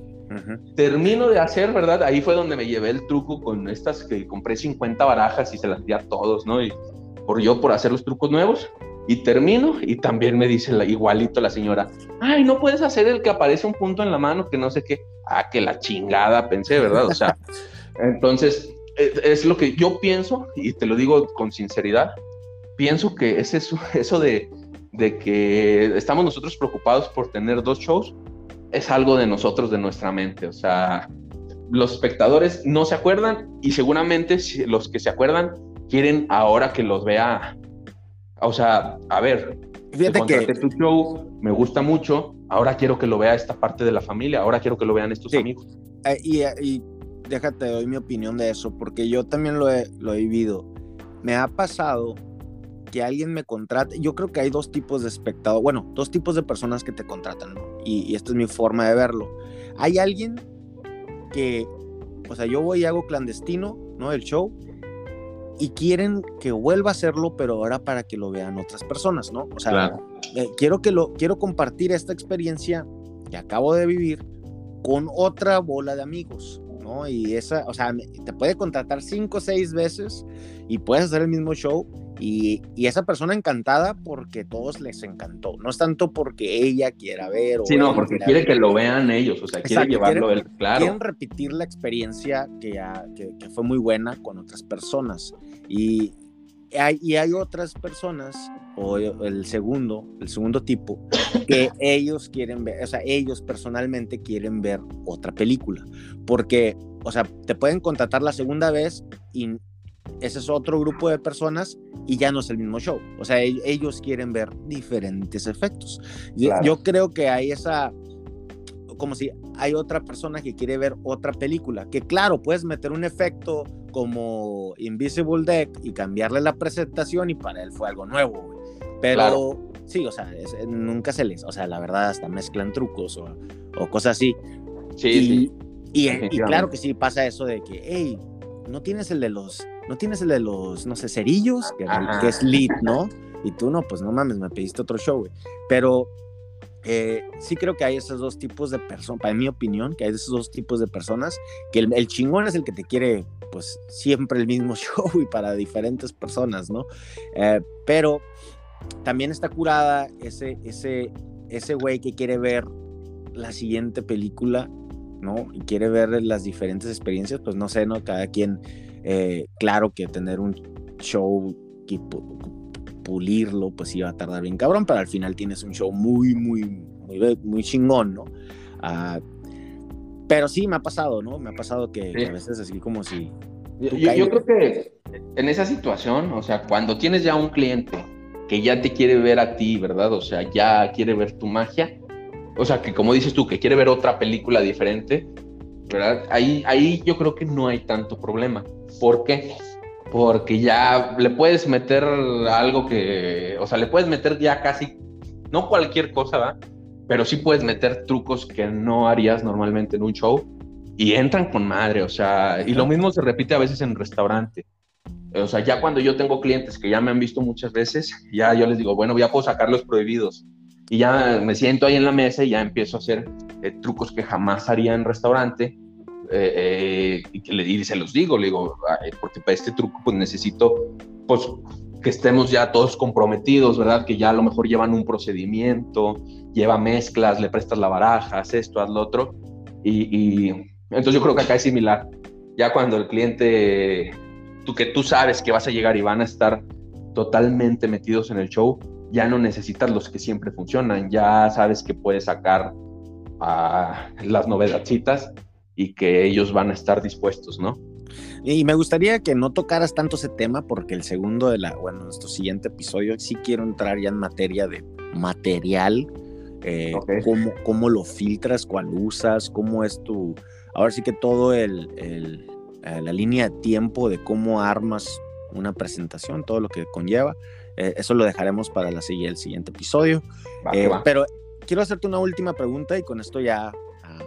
[SPEAKER 2] Termino de hacer, ¿verdad? Ahí fue donde me llevé el truco con estas que compré 50 barajas y se las di a todos, ¿no? Y por yo por hacer los trucos nuevos. Y termino y también me dice la, igualito la señora, ay, no puedes hacer el que aparece un punto en la mano, que no sé qué. Ah, que la chingada, pensé, ¿verdad? O sea, entonces es, lo que yo pienso y te lo digo con sinceridad. Pienso que es eso, eso de, de que estamos nosotros preocupados por tener dos shows es algo de nosotros, de nuestra mente. O sea, los espectadores no se acuerdan y seguramente los que se acuerdan quieren ahora que los vea. O sea, a ver,
[SPEAKER 1] Fíjate que
[SPEAKER 2] tu show, me gusta mucho, ahora quiero que lo vea esta parte de la familia, ahora quiero que lo vean estos amigos.
[SPEAKER 1] Eh, y, y, déjate, doy mi opinión de eso, porque yo también lo he, lo he vivido. Me ha pasado que alguien me contrate, yo creo que hay dos tipos de espectador, bueno, dos tipos de personas que te contratan, ¿no? y, esta es mi forma de verlo. Hay alguien que, o sea, yo voy y hago clandestino, ¿no? El show, y quieren que vuelva a hacerlo, pero ahora para que lo vean otras personas, ¿no? O sea, eh, quiero que lo, quiero compartir esta experiencia que acabo de vivir con otra bola de amigos, ¿no? Y esa, o sea, te puede contratar cinco o seis veces y puedes hacer el mismo show y, esa persona encantada porque todos les encantó. No es tanto porque ella quiera ver. O
[SPEAKER 2] sí, no, porque quiere que lo vean ellos, o sea, quiere llevarlo él, claro.
[SPEAKER 1] Quieren repetir la experiencia que, ya, que, fue muy buena con otras personas. Y hay, y hay otras personas, o el segundo, el segundo tipo, que ellos quieren ver, o sea, ellos personalmente quieren ver otra película. Porque, o sea, te pueden contratar la segunda vez y ese es otro grupo de personas y ya no es el mismo show. O sea, ellos quieren ver diferentes efectos. Yo, creo que hay esa, como si hay otra persona que quiere ver otra película, que claro, puedes meter un efecto como Invisible Deck y cambiarle la presentación y para él fue algo nuevo, Pero sí, o sea, nunca se les, o sea, la verdad hasta mezclan trucos o, o cosas así.
[SPEAKER 2] Sí, y, sí.
[SPEAKER 1] Y, y, claro que sí pasa eso de que, hey, no tienes el de los ¿no tienes el de los, no sé, cerillos? Que, es lead, ¿no? Y tú no, pues no mames, me pediste otro show, güey. Pero eh, sí creo que hay esos dos tipos de personas, para mi opinión, que hay esos dos tipos de personas, que el, chingón es el que te quiere, pues siempre el mismo show y para diferentes personas, ¿no? Eh, pero también está curada ese, ese, ese güey que quiere ver la siguiente película, ¿no? Y quiere ver las diferentes experiencias, pues no sé, ¿no? Cada quien eh, claro que tener un show que pulirlo, pues iba a tardar bien cabrón, pero al final tienes un show muy, muy, muy, muy chingón, ¿no? Ah, pero sí me ha pasado, ¿no? Me ha pasado que, a veces así como si...
[SPEAKER 2] Yo, yo, creo que en esa situación, o sea, cuando tienes ya un cliente que ya te quiere ver a ti, ¿verdad? O sea, ya quiere ver tu magia, o sea, que como dices tú, que quiere ver otra película diferente, ¿verdad? Ahí, ahí yo creo que no hay tanto problema. ¿Por qué? Porque ya le puedes meter algo que, o sea, le puedes meter ya casi, no cualquier cosa, ¿va? Pero sí puedes meter trucos que no harías normalmente en un show y entran con madre, o sea, y lo mismo se repite a veces en restaurante. O sea, ya cuando yo tengo clientes que ya me han visto muchas veces, ya yo les digo, bueno, ya puedo sacar los prohibidos. Y ya me siento ahí en la mesa y ya empiezo a hacer eh, trucos que jamás haría en restaurante eh, eh, y, que le, se los digo, le digo, porque para este truco pues necesito pues que estemos ya todos comprometidos, ¿verdad? Que ya a lo mejor llevan un procedimiento, lleva mezclas, le prestas la baraja, haz esto, haz lo otro. Y, entonces yo creo que acá es similar. Ya cuando el cliente, tú que tú sabes que vas a llegar y van a estar totalmente metidos en el show, ya no necesitas los que siempre funcionan, ya sabes que puedes sacar a las novedadcitas y que ellos van a estar dispuestos, ¿no?
[SPEAKER 1] Y me gustaría que no tocaras tanto ese tema porque el segundo de la, bueno, nuestro siguiente episodio sí quiero entrar ya en materia de material, eh, cómo, cómo, lo filtras, cuál usas, cómo es tu, ahora sí que todo el, el, la línea de tiempo de cómo armas una presentación, todo lo que conlleva. Eh, eso lo dejaremos para la, el siguiente episodio. Pero quiero hacerte una última pregunta y con esto ya ah,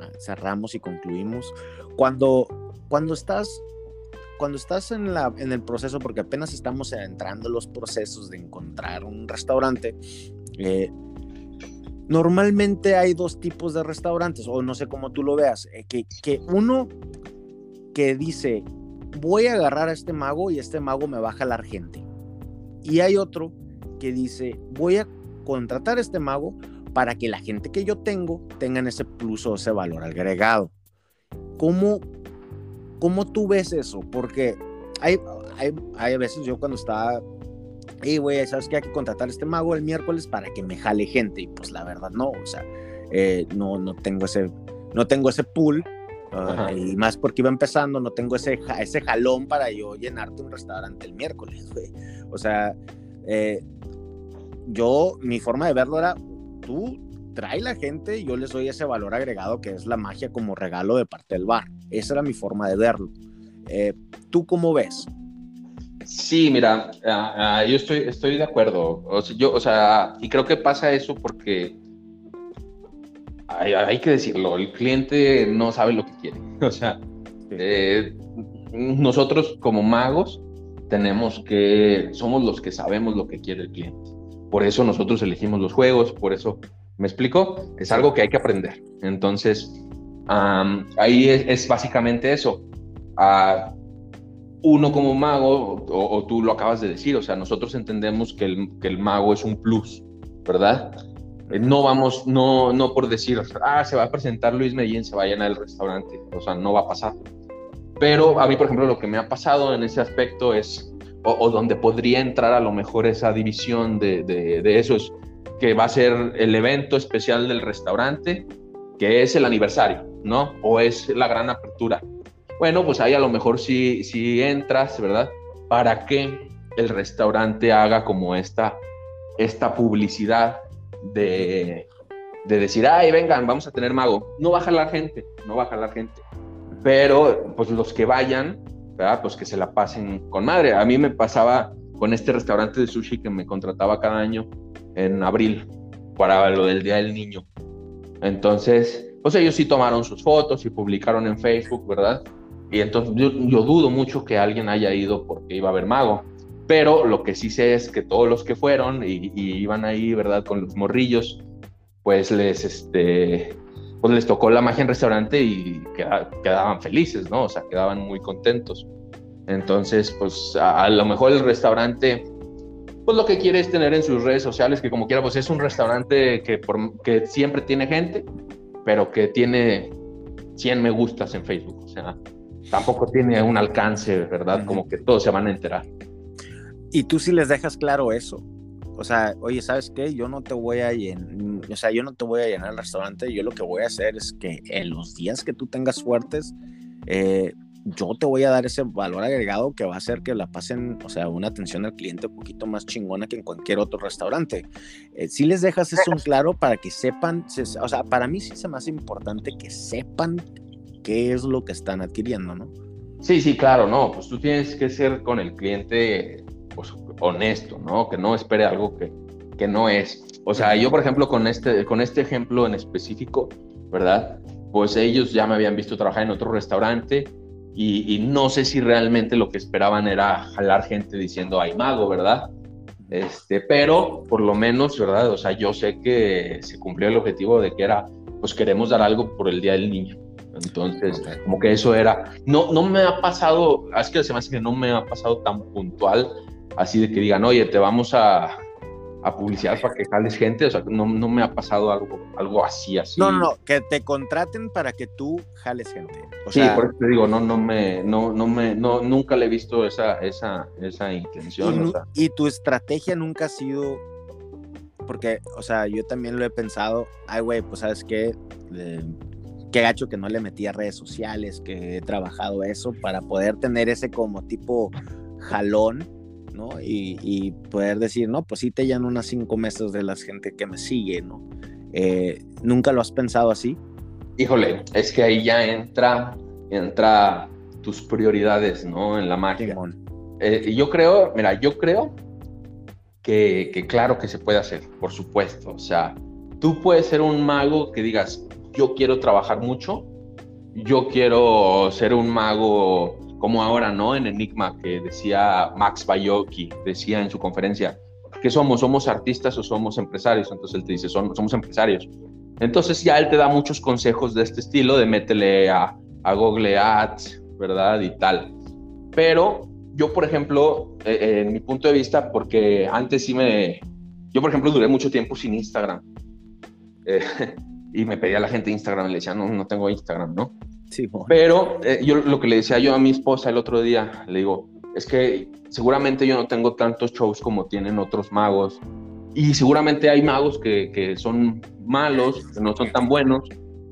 [SPEAKER 1] ah, cerramos y concluimos. Cuando, cuando estás cuando estás en, la, en el proceso, porque apenas estamos entrando los procesos de encontrar un restaurante, eh, normalmente hay dos tipos de restaurantes, o no sé cómo tú lo veas, eh, que, que, uno que dice, voy a agarrar a este mago y este mago me va a jalar gente. Y hay otro que dice, voy a contratar a este mago para que la gente que yo tengo tengan ese plus o ese valor agregado. ¿Cómo, cómo tú ves eso? Porque hay, hay, hay veces yo cuando estaba, hey, güey, ¿sabes que hay que contratar a este mago el miércoles para que me jale gente? Y pues la verdad no, o sea, eh, no, no, tengo ese, no tengo ese pool. Ah, y más porque iba empezando, no tengo ese, ese jalón para yo llenarte un restaurante el miércoles, güey. O sea, eh, yo, mi forma de verlo era, tú trae la gente y yo les doy ese valor agregado que es la magia como regalo de parte del bar. Esa era mi forma de verlo. Eh, ¿Tú cómo ves?
[SPEAKER 2] Sí, mira, ah, ah, yo estoy, estoy de acuerdo. O sea, yo, o sea, y creo que pasa eso porque hay, hay, que decirlo, el cliente no sabe lo que quiere. O sea, eh, nosotros como magos tenemos que, somos los que sabemos lo que quiere el cliente. Por eso nosotros elegimos los juegos, por eso, ¿me explico? Es algo que hay que aprender. Entonces, ahí es, básicamente eso. Uh, uno como mago, o, tú lo acabas de decir, o sea, nosotros entendemos que el, que el mago es un plus, ¿verdad? Eh, no vamos, no, no por decir, ah, se va a presentar Luis Medellín, se va a llenar el restaurante, o sea, no va a pasar. Pero a mí, por ejemplo, lo que me ha pasado en ese aspecto es, o, donde podría entrar a lo mejor esa división de, de, es que va a ser el evento especial del restaurante, que es el aniversario, ¿no? O es la gran apertura. Bueno, pues ahí a lo mejor sí, sí entras, ¿verdad? Para que el restaurante haga como esta, esta publicidad de, de decir, ay, vengan, vamos a tener mago. No baja la gente, no baja la gente. Pero, pues los que vayan, ¿verdad? Pues que se la pasen con madre. A mí me pasaba con este restaurante de sushi que me contrataba cada año en abril para lo del Día del Niño. Entonces, pues ellos sí tomaron sus fotos y publicaron en Facebook, ¿verdad? Y entonces yo, yo, dudo mucho que alguien haya ido porque iba a ver mago. Pero lo que sí sé es que todos los que fueron y, iban ahí, ¿verdad? Con los morrillos, pues les, este, pues les tocó la magia en restaurante y quedaban felices, ¿no? O sea, quedaban muy contentos. Entonces, pues a, lo mejor el restaurante, pues lo que quiere es tener en sus redes sociales, que como quiera, pues es un restaurante que, por, que siempre tiene gente, pero que tiene 100 me gustas en Facebook. O sea, tampoco tiene un alcance, ¿verdad? Como que todos se van a enterar.
[SPEAKER 1] Y tú sí les dejas claro eso. O sea, oye, ¿sabes qué? Yo no te voy a llenar, o sea, yo no te voy a llenar el restaurante. Yo lo que voy a hacer es que en los días que tú tengas suertes, eh, yo te voy a dar ese valor agregado que va a hacer que la pasen, o sea, una atención al cliente un poquito más chingona que en cualquier otro restaurante. Eh, si les dejas eso claro para que sepan, o sea, para mí sí es más importante que sepan qué es lo que están adquiriendo, ¿no?
[SPEAKER 2] Sí, sí, claro, no, pues tú tienes que ser con el cliente pues, honesto, ¿no? Que no espere algo que, que no es. O sea, yo, por ejemplo, con este, con este ejemplo en específico, ¿verdad? Pues ellos ya me habían visto trabajar en otro restaurante y, no sé si realmente lo que esperaban era jalar gente diciendo, ay, mago, ¿verdad? Este, pero por lo menos, ¿verdad? O sea, yo sé que se cumplió el objetivo de que era, pues queremos dar algo por el Día del Niño. Entonces, como que eso era, no, no me ha pasado, es que se me hace que no me ha pasado tan puntual así de que digan, oye, te vamos a, a publicidad para que jales gente, o sea, no, no me ha pasado algo, algo así, así.
[SPEAKER 1] No, no, no, que te contraten para que tú jales gente.
[SPEAKER 2] sí, por eso te digo, no, no me, no, no me, no, nunca le he visto esa, esa, esa intención.
[SPEAKER 1] Y, tu estrategia nunca ha sido, porque, o sea, yo también lo he pensado, ay, güey, pues sabes qué, qué gacho que no le metí a redes sociales, que he trabajado eso para poder tener ese como tipo jalón y, poder decir, no, pues sí te llenan unas cinco meses de la gente que me sigue, ¿no? Eh, ¿Nunca lo has pensado así?
[SPEAKER 2] Híjole, es que ahí ya entra, entra tus prioridades, ¿no? En la magia. Eh, yo creo, mira, yo creo que, que, claro que se puede hacer, por supuesto. O sea, tú puedes ser un mago que digas, yo quiero trabajar mucho, yo quiero ser un mago como ahora, ¿no? En Enigma, que decía Max Bayocki, decía en su conferencia, ¿qué somos? ¿Somos artistas o somos empresarios? Entonces él te dice, somos empresarios. Entonces ya él te da muchos consejos de este estilo, de métele a, a Google Ads, ¿verdad? Y tal. Pero yo, por ejemplo, eh, eh, en mi punto de vista, porque antes sí me... Yo, por ejemplo, duré mucho tiempo sin Instagram. Eh, y me pedía a la gente Instagram y le decía, no, no tengo Instagram, ¿no? Pero eh, yo lo que le decía yo a mi esposa el otro día, le digo, es que seguramente yo no tengo tantos shows como tienen otros magos. Y seguramente hay magos que, que son malos, que no son tan buenos,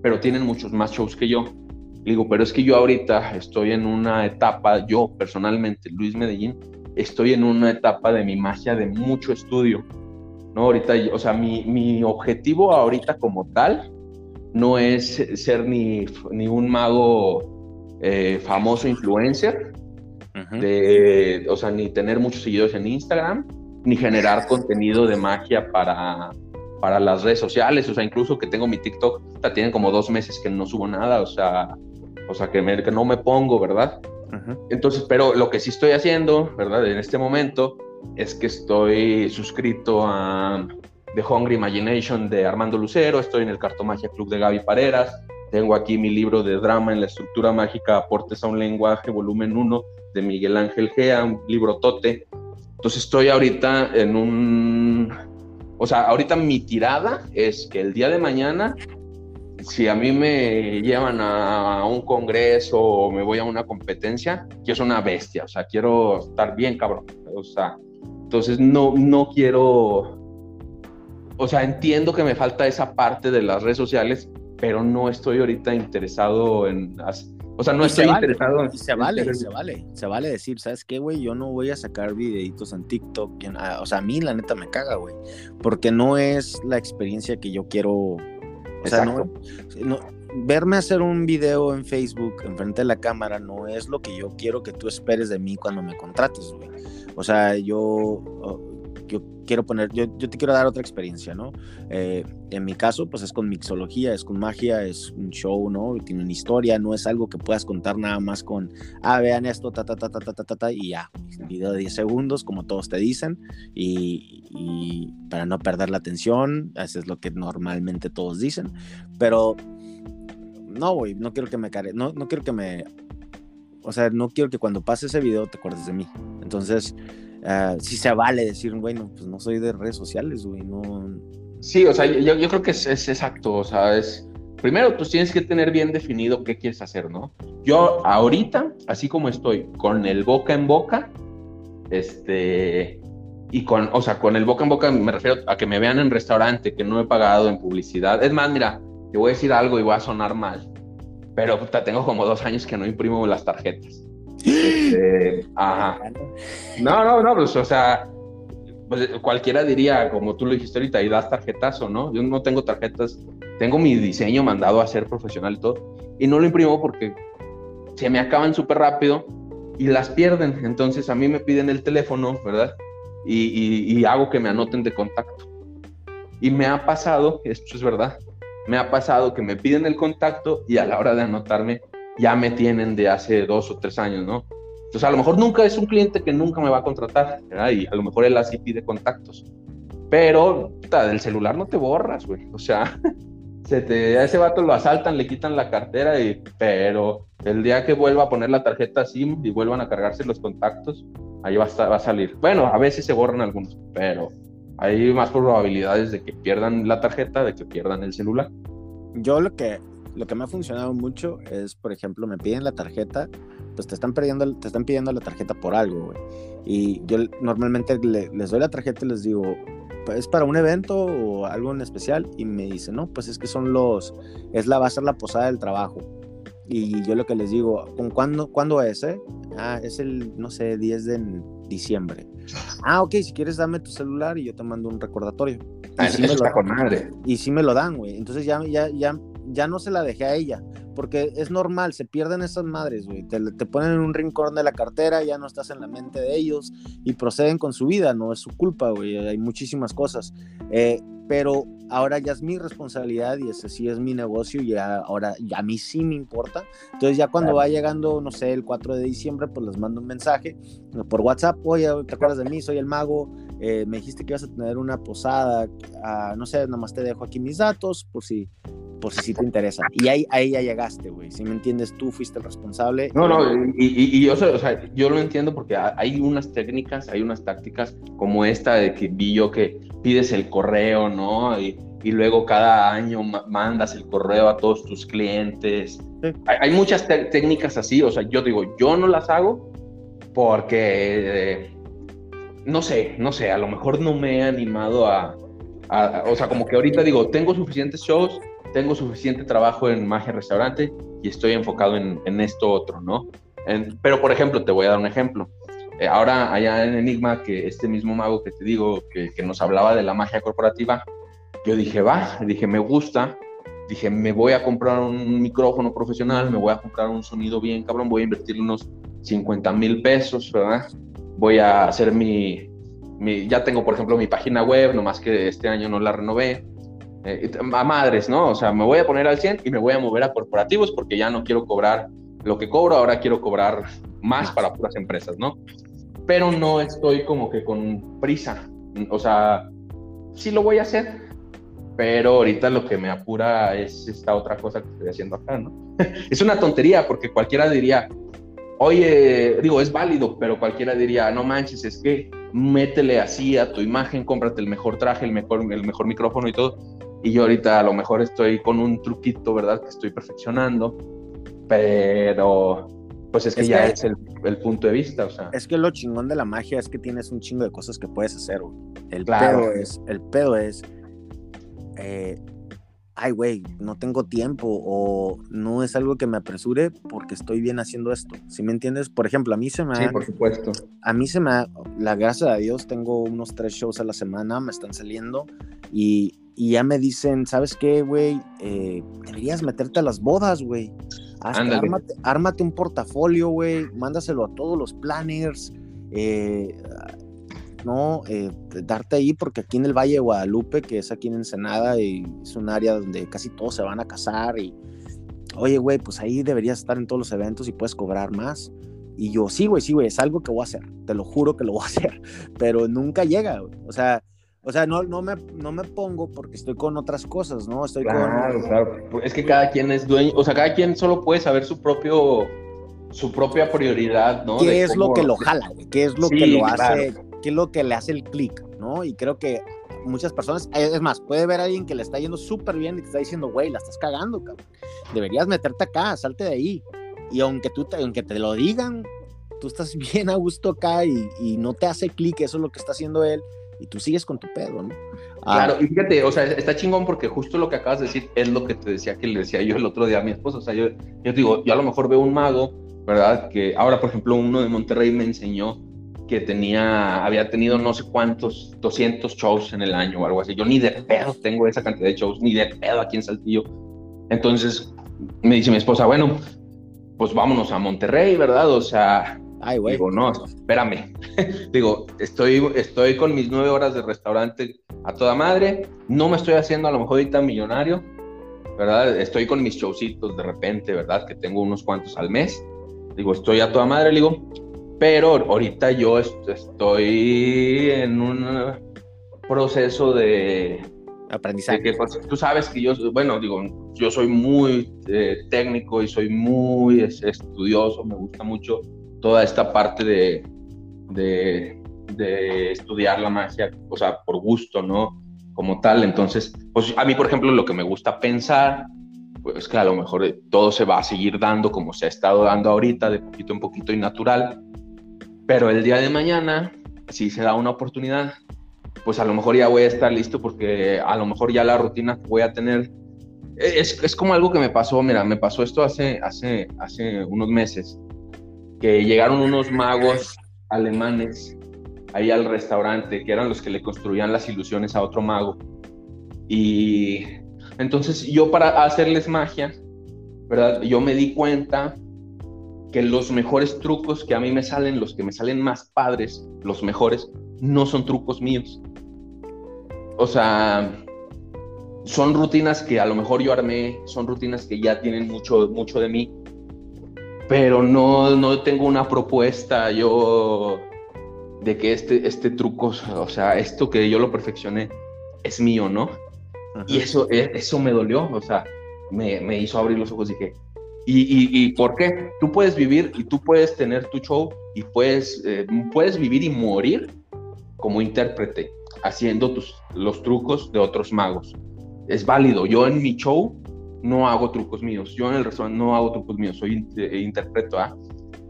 [SPEAKER 2] pero tienen muchos más shows que yo. Le digo, pero es que yo ahorita estoy en una etapa, yo personalmente, Luis Medellín, estoy en una etapa de mi magia de mucho estudio. ¿no? Ahorita, o sea, mi, mi objetivo ahorita como tal no es ser ni, ni un mago eh, famoso influencer, de, o sea, ni tener muchos seguidores en Instagram, ni generar contenido de magia para, para las redes sociales, o sea, incluso que tengo mi TikTok, ya tienen como dos meses que no subo nada, o sea, o sea que, que no me pongo, ¿verdad? Entonces, pero lo que sí estoy haciendo, ¿verdad? En este momento es que estoy suscrito a The Hungry Imagination de Armando Lucero, estoy en el Cartomagia Club de Gaby Pareras, tengo aquí mi libro de drama en la estructura mágica Aportes a un lenguaje, volumen 1, de Miguel Ángel Gea, un libro tote. Entonces estoy ahorita en un... O sea, ahorita mi tirada es que el día de mañana, si a mí me llevan a un congreso o me voy a una competencia, yo soy una bestia, o sea, quiero estar bien cabrón. O sea, entonces no, no quiero o sea, entiendo que me falta esa parte de las redes sociales, pero no estoy ahorita interesado en... O sea, no estoy interesado
[SPEAKER 1] en... se vale, se vale, se vale decir, ¿sabes qué, güey? Yo no voy a sacar videitos en TikTok. O sea, a mí la neta me caga, güey. Porque no es la experiencia que yo quiero... O sea, no, verme hacer un video en Facebook enfrente de la cámara no es lo que yo quiero que tú esperes de mí cuando me contrates, güey. O sea, yo yo quiero poner, yo, yo te quiero dar otra experiencia, ¿no? Eh, en mi caso, pues es con mixología, es con magia, es un show, ¿no? Tiene una historia, no es algo que puedas contar nada más con, ah, vean esto, ta, ta, ta, ta, ta, ta, ta, ta y ya, un video de 10 segundos, como todos te dicen, y, y para no perder la atención, eso es lo que normalmente todos dicen, pero no, güey, no quiero que me care, no, no quiero que me, o sea, no quiero que cuando pase ese video te acuerdes de mí, entonces uh, sí se vale decir, bueno, pues no soy de redes sociales, güey, no.
[SPEAKER 2] Sí, o sea, yo, yo creo que es, es, exacto, o sea, es. Primero, pues tienes que tener bien definido qué quieres hacer, ¿no? Yo ahorita, así como estoy, con el boca en boca, este, y con, o sea, con el boca en boca me refiero a que me vean en restaurante, que no he pagado en publicidad. Es más, mira, te voy a decir algo y voy a sonar mal, pero puta, tengo como dos años que no imprimo las tarjetas. Este, ajá. No, no, no, pues, o sea, pues, cualquiera diría, como tú lo dijiste ahorita, y das tarjetazo, ¿no? Yo no tengo tarjetas, tengo mi diseño mandado a ser profesional y todo, y no lo imprimo porque se me acaban súper rápido y las pierden. Entonces a mí me piden el teléfono, ¿verdad? Y, y, hago que me anoten de contacto. Y me ha pasado, esto es verdad, me ha pasado que me piden el contacto y a la hora de anotarme ya me tienen de hace dos o tres años, ¿no? Entonces, a lo mejor nunca es un cliente que nunca me va a contratar, ¿verdad? Y a lo mejor él así pide contactos. Pero del celular no te borras, güey. O sea, se te, a ese vato lo asaltan, le quitan la cartera, y, pero el día que vuelva a poner la tarjeta SIM y vuelvan a cargarse los contactos, ahí va a, va a salir. Bueno, a veces se borran algunos, pero hay más probabilidades de que pierdan la tarjeta, de que pierdan el celular.
[SPEAKER 1] Yo lo que, lo que me ha funcionado mucho es, por ejemplo, me piden la tarjeta, pues te están, pidiendo, te están pidiendo la tarjeta por algo, güey. Y yo normalmente les doy la tarjeta y les digo, ¿es para un evento o algo en especial? Y me dicen, no, pues es que son los, es la, va a ser la posada del trabajo. Y yo lo que les digo, ¿con cuándo, ¿cuándo es, eh? Ah, es el, no sé, 10 de diciembre. Ah, ok, si quieres dame tu celular y yo te mando un recordatorio.
[SPEAKER 2] Ah, y sí me lo, con madre.
[SPEAKER 1] Y sí me lo dan, güey. Entonces ya, ya, ya, ya no se la dejé a ella, porque es normal, se pierden esas madres, güey. Te, te, ponen en un rincón de la cartera, ya no estás en la mente de ellos y proceden con su vida, no es su culpa, güey. Hay muchísimas cosas. Eh, pero ahora ya es mi responsabilidad y ese sí es mi negocio y ahora ya a mí sí me importa. Entonces ya cuando va llegando, no sé, el 4 de diciembre, pues les mando un mensaje por WhatsApp, oye, ¿te acuerdas de mí? Soy el mago, eh, me dijiste que ibas a tener una posada, ah, no sé, nada más te dejo aquí mis datos por si por si sí te interesa. Y ahí, ahí ya llegaste, güey. Si me entiendes, tú fuiste el responsable.
[SPEAKER 2] No, no, y, yo, o sea, yo lo entiendo porque hay unas técnicas, hay unas tácticas como esta de que vi yo que pides el correo, ¿no? Y, y luego cada año mandas el correo a todos tus clientes. Hay, muchas técnicas así, o sea, yo digo, yo no las hago porque, no sé, no sé, a lo mejor no me he animado a, o sea, como que ahorita digo, tengo suficientes shows, tengo suficiente trabajo en magia restaurante y estoy enfocado en, en esto otro, ¿no? pero, por ejemplo, te voy a dar un ejemplo. Eh, ahora, allá en Enigma, que este mismo mago que te digo, que, que nos hablaba de la magia corporativa, yo dije, va, dije, me gusta, dije, me voy a comprar un micrófono profesional, me voy a comprar un sonido bien cabrón, voy a invertir unos 50 mil pesos, ¿verdad? Voy a hacer mi, mi, ya tengo, por ejemplo, mi página web, nomás que este año no la renové. Eh, a madres, ¿no? O sea, me voy a poner al 100 y me voy a mover a corporativos porque ya no quiero cobrar lo que cobro, ahora quiero cobrar más para puras empresas, ¿no? Pero no estoy como que con prisa. O sea, sí lo voy a hacer, pero ahorita lo que me apura es esta otra cosa que estoy haciendo acá, ¿no? es una tontería porque cualquiera diría, oye, digo, es válido, pero cualquiera diría, no manches, es que métele así a tu imagen, cómprate el mejor traje, el mejor, el mejor micrófono y todo. Y yo ahorita a lo mejor estoy con un truquito, ¿verdad? Que estoy perfeccionando, pero pues es que ya es el, el, punto de vista, o sea.
[SPEAKER 1] Es que lo chingón de la magia es que tienes un chingo de cosas que puedes hacer, El pedo es, el pedo es eh, ay, güey, no tengo tiempo o no es algo que me apresure porque estoy bien haciendo esto. ¿Sí me entiendes? Por ejemplo, a mí se me
[SPEAKER 2] ha... Sí, por supuesto.
[SPEAKER 1] A mí se me ha... La gracia a Dios, tengo unos tres shows a la semana, me están saliendo y, ya me dicen, ¿sabes qué, güey? Eh, deberías meterte a las bodas, güey. Ármate, ármate, un portafolio, güey. Mándaselo a todos los planners. Eh, ¿no? Eh, darte ahí, porque aquí en el Valle de Guadalupe, que es aquí en Ensenada, y es un área donde casi todos se van a casar, y oye, güey, pues ahí deberías estar en todos los eventos y puedes cobrar más. Y yo, sí, güey, sí, güey, es algo que voy a hacer, te lo juro que lo voy a hacer, pero nunca llega, O sea, o sea, no, no, me, no me pongo porque estoy con otras cosas, ¿no? Estoy
[SPEAKER 2] claro, claro. Es que cada quien es dueño, o sea, cada quien solo puede saber su propio, su propia prioridad, ¿no?
[SPEAKER 1] ¿Qué es lo que lo jala, güey? ¿Qué es lo que lo hace qué es lo que le hace el clic, ¿no? Y creo que muchas personas, es más, puede ver a alguien que le está yendo súper bien y te está diciendo, güey, la estás cagando, cabrón. Deberías meterte acá, salte de ahí. Y aunque, tú te, aunque te lo digan, tú estás bien a gusto acá y, no te hace clic, eso es lo que está haciendo él, y tú sigues con tu pedo, ¿no?
[SPEAKER 2] Ah, claro, y fíjate, o sea, está chingón porque justo lo que acabas de decir es lo que te decía que le decía yo el otro día a mi esposa. O sea, yo, yo digo, yo a lo mejor veo un mago, ¿verdad? Que ahora, por ejemplo, uno de Monterrey me enseñó que tenía, había tenido no sé cuántos, 200 shows en el año o algo así. Yo ni de pedo tengo esa cantidad de shows, ni de pedo aquí en Saltillo. Entonces me dice mi esposa, bueno, pues vámonos a Monterrey, ¿verdad? O sea,
[SPEAKER 1] Ay, güey.
[SPEAKER 2] Digo, no, espérame. Digo, estoy, estoy con mis nueve horas de restaurante a toda madre. No me estoy haciendo a lo mejor ahorita millonario, ¿verdad? Estoy con mis showcitos de repente, ¿verdad? Que tengo unos cuantos al mes. Digo, estoy a toda madre. Digo, pero ahorita yo estoy en un proceso de
[SPEAKER 1] aprendizaje.
[SPEAKER 2] que, pues, tú sabes que yo, bueno, digo, yo soy muy eh, técnico y soy muy estudioso, me gusta mucho toda esta parte de, de, estudiar la magia, o sea, por gusto, ¿no? Como tal. Entonces, pues a mí, por ejemplo, lo que me gusta pensar, pues que a lo mejor todo se va a seguir dando como se ha estado dando ahorita, de poquito en poquito y natural. Pero el día de mañana, si se da una oportunidad, pues a lo mejor ya voy a estar listo porque a lo mejor ya la rutina que voy a tener es, es, como algo que me pasó, mira, me pasó esto hace, hace, hace unos meses, que llegaron unos magos alemanes ahí al restaurante, que eran los que le construían las ilusiones a otro mago. Y entonces yo para hacerles magia, ¿verdad? Yo me di cuenta que los mejores trucos que a mí me salen, los que me salen más padres, los mejores, no son trucos míos. O sea, son rutinas que a lo mejor yo armé, son rutinas que ya tienen mucho, mucho de mí, pero no, no tengo una propuesta yo de que este, este truco, o sea, esto que yo lo perfeccioné es mío, ¿no? Y eso, e, eso me dolió, o sea, me, me hizo abrir los ojos y dije, ¿y, y, y por qué? Tú puedes vivir y tú puedes tener tu show y puedes, eh, puedes vivir y morir como intérprete, haciendo tus, los trucos de otros magos es válido. Yo en mi show no hago trucos míos. Yo en el restaurante no hago trucos míos. Soy eh, interpreto, ¿ah?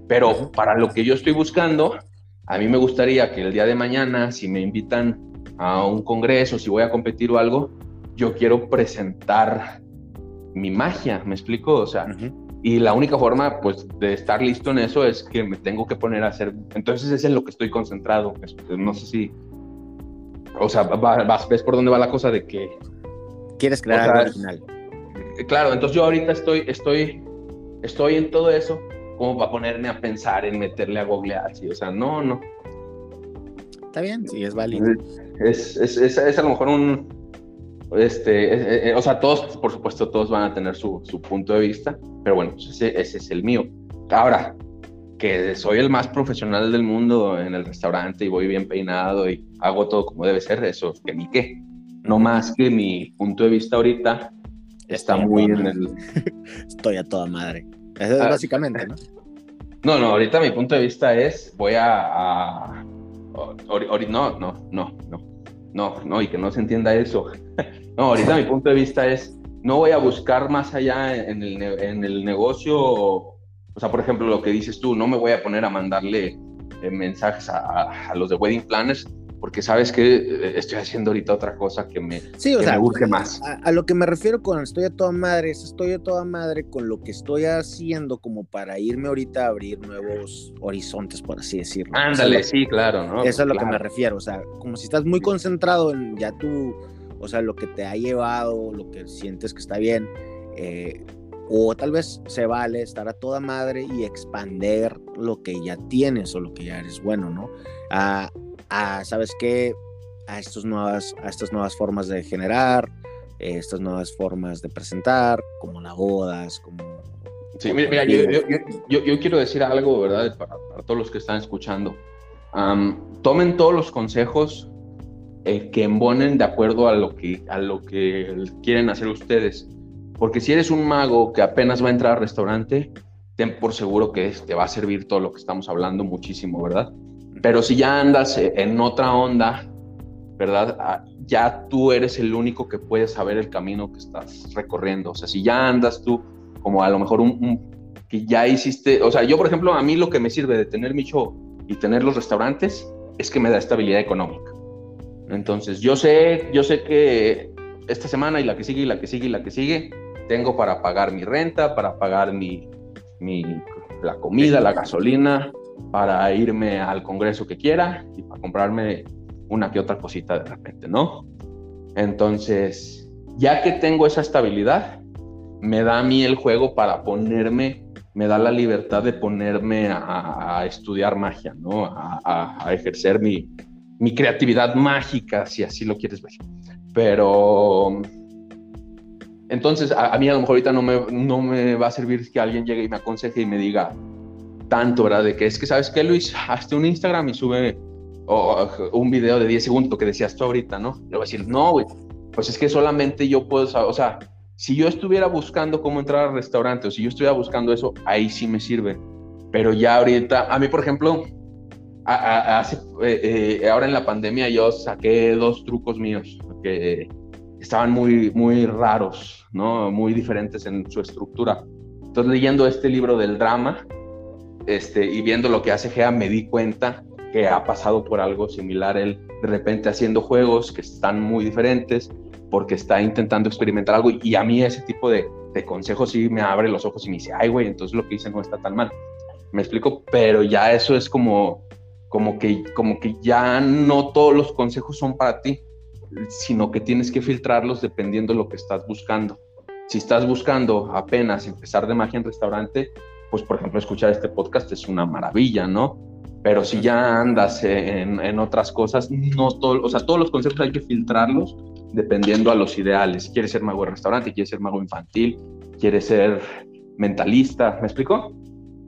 [SPEAKER 2] Pero para lo que yo estoy buscando, a mí me gustaría que el día de mañana, si me invitan a un congreso, si voy a competir o algo, yo quiero presentar mi magia, ¿me explico? O sea, y la única forma, pues, de estar listo en eso es que me tengo que poner a hacer. Entonces, es en lo que estoy concentrado. No sé si. O sea, vas, ves por dónde va la cosa de que
[SPEAKER 1] Quieres crear algo original.
[SPEAKER 2] Claro, entonces yo ahorita estoy, estoy, estoy en todo eso como para ponerme a pensar en meterle a googlear, o sea, no, no.
[SPEAKER 1] Está bien, sí, es válido.
[SPEAKER 2] Es, es, es, es a lo mejor un, este, eh, eh, o sea, todos, por supuesto, todos van a tener su, su punto de vista, pero bueno, pues ese, ese, es el mío. Ahora, que soy el más profesional del mundo en el restaurante y voy bien peinado y hago todo como debe ser, eso, que ni qué. No más que mi punto de vista ahorita está muy en el...
[SPEAKER 1] Estoy a toda madre. Eso es ah, básicamente, ¿no?
[SPEAKER 2] No, no, ahorita mi punto de vista es, voy a... no, no, no, no, no, no, y que no se entienda eso. no, ahorita mi punto de vista es, no voy a buscar más allá en el, en el negocio, o sea, por ejemplo, lo que dices tú, no me voy a poner a mandarle eh, mensajes a, a, los de Wedding Planners porque sabes que eh, estoy haciendo ahorita otra cosa que me, urge más.
[SPEAKER 1] A, lo que me refiero con estoy a toda madre, es estoy a toda madre con lo que estoy haciendo como para irme ahorita a abrir nuevos horizontes, por así decirlo.
[SPEAKER 2] Ándale, sí, claro, ¿no?
[SPEAKER 1] Eso es a lo que me refiero, o sea, como si estás muy concentrado en ya tú, o sea, lo que te ha llevado, lo que sientes que está bien, eh, o tal vez se vale estar a toda madre y expander lo que ya tienes o lo que ya eres bueno, ¿no? Ah, a, ¿sabes qué? A, estos nuevas, a estas nuevas formas de generar, eh, estas nuevas formas de presentar, como las bodas, como...
[SPEAKER 2] Sí, mira, yo, yo, yo, quiero decir algo, ¿verdad? Para, todos los que están escuchando. tomen todos los consejos eh, que embonen de acuerdo a lo que, a lo que quieren hacer ustedes. Porque si eres un mago que apenas va a entrar al restaurante, ten por seguro que te va a servir todo lo que estamos hablando muchísimo, ¿verdad? Pero si ya andas en otra onda, ¿verdad? Ah, ya tú eres el único que puede saber el camino que estás recorriendo. O sea, si ya andas tú como a lo mejor un, que ya hiciste, o sea, yo por ejemplo, a mí lo que me sirve de tener mi show y tener los restaurantes es que me da estabilidad económica. Entonces, yo sé, yo sé que esta semana y la que sigue y la que sigue y la que sigue, tengo para pagar mi renta, para pagar mi, mi la comida, la gasolina, para irme al congreso que quiera y para comprarme una que otra cosita de repente, ¿no? Entonces, ya que tengo esa estabilidad, me da a mí el juego para ponerme, me da la libertad de ponerme a, estudiar magia, ¿no? A, ejercer mi, mi, creatividad mágica, si así lo quieres ver. Pero, entonces, a, mí a lo mejor ahorita no me, no me va a servir que alguien llegue y me aconseje y me diga, tanto, ¿verdad? De que es que, ¿sabes qué, Luis? Hazte un Instagram y sube un video de 10 segundos, que decías tú ahorita, ¿no? Le voy a decir, no, güey, pues es que solamente yo puedo, o sea, si yo estuviera buscando cómo entrar al restaurante o si yo estuviera buscando eso, ahí sí me sirve. Pero ya ahorita, a mí, por ejemplo, eh, eh, ahora en la pandemia yo saqué dos trucos míos que estaban muy, muy raros, ¿no? Muy diferentes en su estructura. Entonces, leyendo este libro del drama este, y viendo lo que hace Gea, me di cuenta que ha pasado por algo similar él de repente haciendo juegos que están muy diferentes porque está intentando experimentar algo y a mí ese tipo de, de consejos sí me abre los ojos y me dice, ay güey, entonces lo que hice no está tan mal. Me explico, pero ya eso es como, como, que, como que ya no todos los consejos son para ti, sino que tienes que filtrarlos dependiendo de lo que estás buscando. Si estás buscando apenas empezar de magia en restaurante, pues por ejemplo escuchar este podcast es una maravilla, ¿no? Pero si ya andas en, en otras cosas, no todo, o sea, todos los consejos hay que filtrarlos dependiendo a los ideales. ¿Quieres ser mago de restaurante? ¿Quieres ser mago infantil? ¿Quieres ser mentalista? ¿Me explico?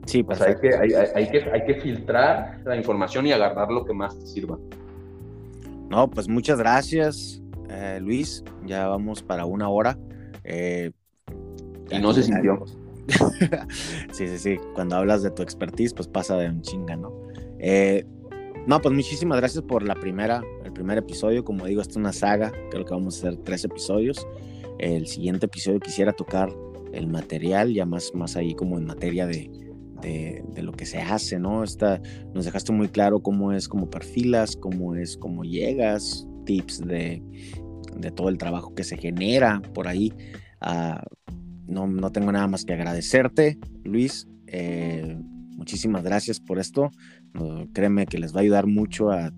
[SPEAKER 1] Sí, pues
[SPEAKER 2] hay, que, hay, que, hay que filtrar la información y agarrar lo que más te sirva.
[SPEAKER 1] No, pues muchas gracias, eh, Luis. Ya vamos para una hora. Eh,
[SPEAKER 2] y no se sintió.
[SPEAKER 1] sí, sí, sí. Cuando hablas de tu expertise, pues pasa de un chinga, ¿no? Eh, no, pues muchísimas gracias por la primera, el primer episodio. Como digo, esta es una saga. Creo que vamos a hacer tres episodios. El siguiente episodio quisiera tocar el material, ya más, más ahí como en materia de, de, lo que se hace, ¿no? Está, nos dejaste muy claro cómo es, cómo perfilas, cómo es, cómo llegas, tips de, de todo el trabajo que se genera por ahí. Ah, no, no, tengo nada más que agradecerte, Luis. Eh, muchísimas gracias por esto. créeme que les va a ayudar mucho a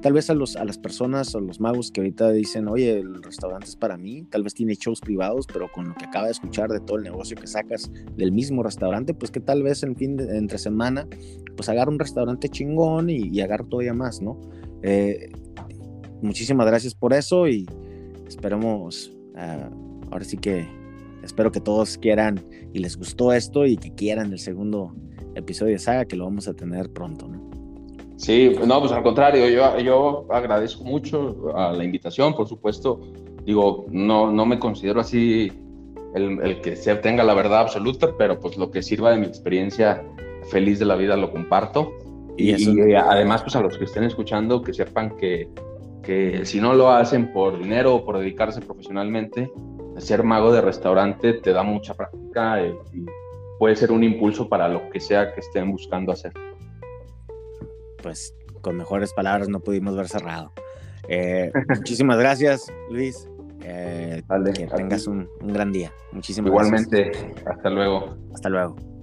[SPEAKER 1] tal vez a, los, a las personas, a los magos que ahorita dicen, oye, el restaurante es para mí, tal vez tiene shows privados, pero con lo que acaba de escuchar de todo el negocio que sacas del mismo restaurante, pues que tal vez en fin de entre semana, pues agarra un restaurante chingón y, y todavía más, ¿no? Eh, muchísimas gracias por eso y esperemos, uh, ahora sí que espero que todos quieran y les gustó esto y que quieran el segundo episodio de saga que lo vamos a tener pronto, ¿no?
[SPEAKER 2] Sí, no, pues al contrario, yo, yo agradezco mucho a la invitación, por supuesto. Digo, no, no me considero así el, el que se tenga la verdad absoluta, pero pues lo que sirva de mi experiencia feliz de la vida lo comparto. Y, y, además, pues a los que estén escuchando, que sepan que, que si no lo hacen por dinero o por dedicarse profesionalmente, ser mago de restaurante te da mucha práctica y, y puede ser un impulso para lo que sea que estén buscando hacer
[SPEAKER 1] pues con mejores palabras no pudimos ver cerrado. Eh, muchísimas gracias, Luis. Eh, que tengas un, un, gran día. Muchísimas
[SPEAKER 2] Igualmente, hasta luego.
[SPEAKER 1] Hasta luego.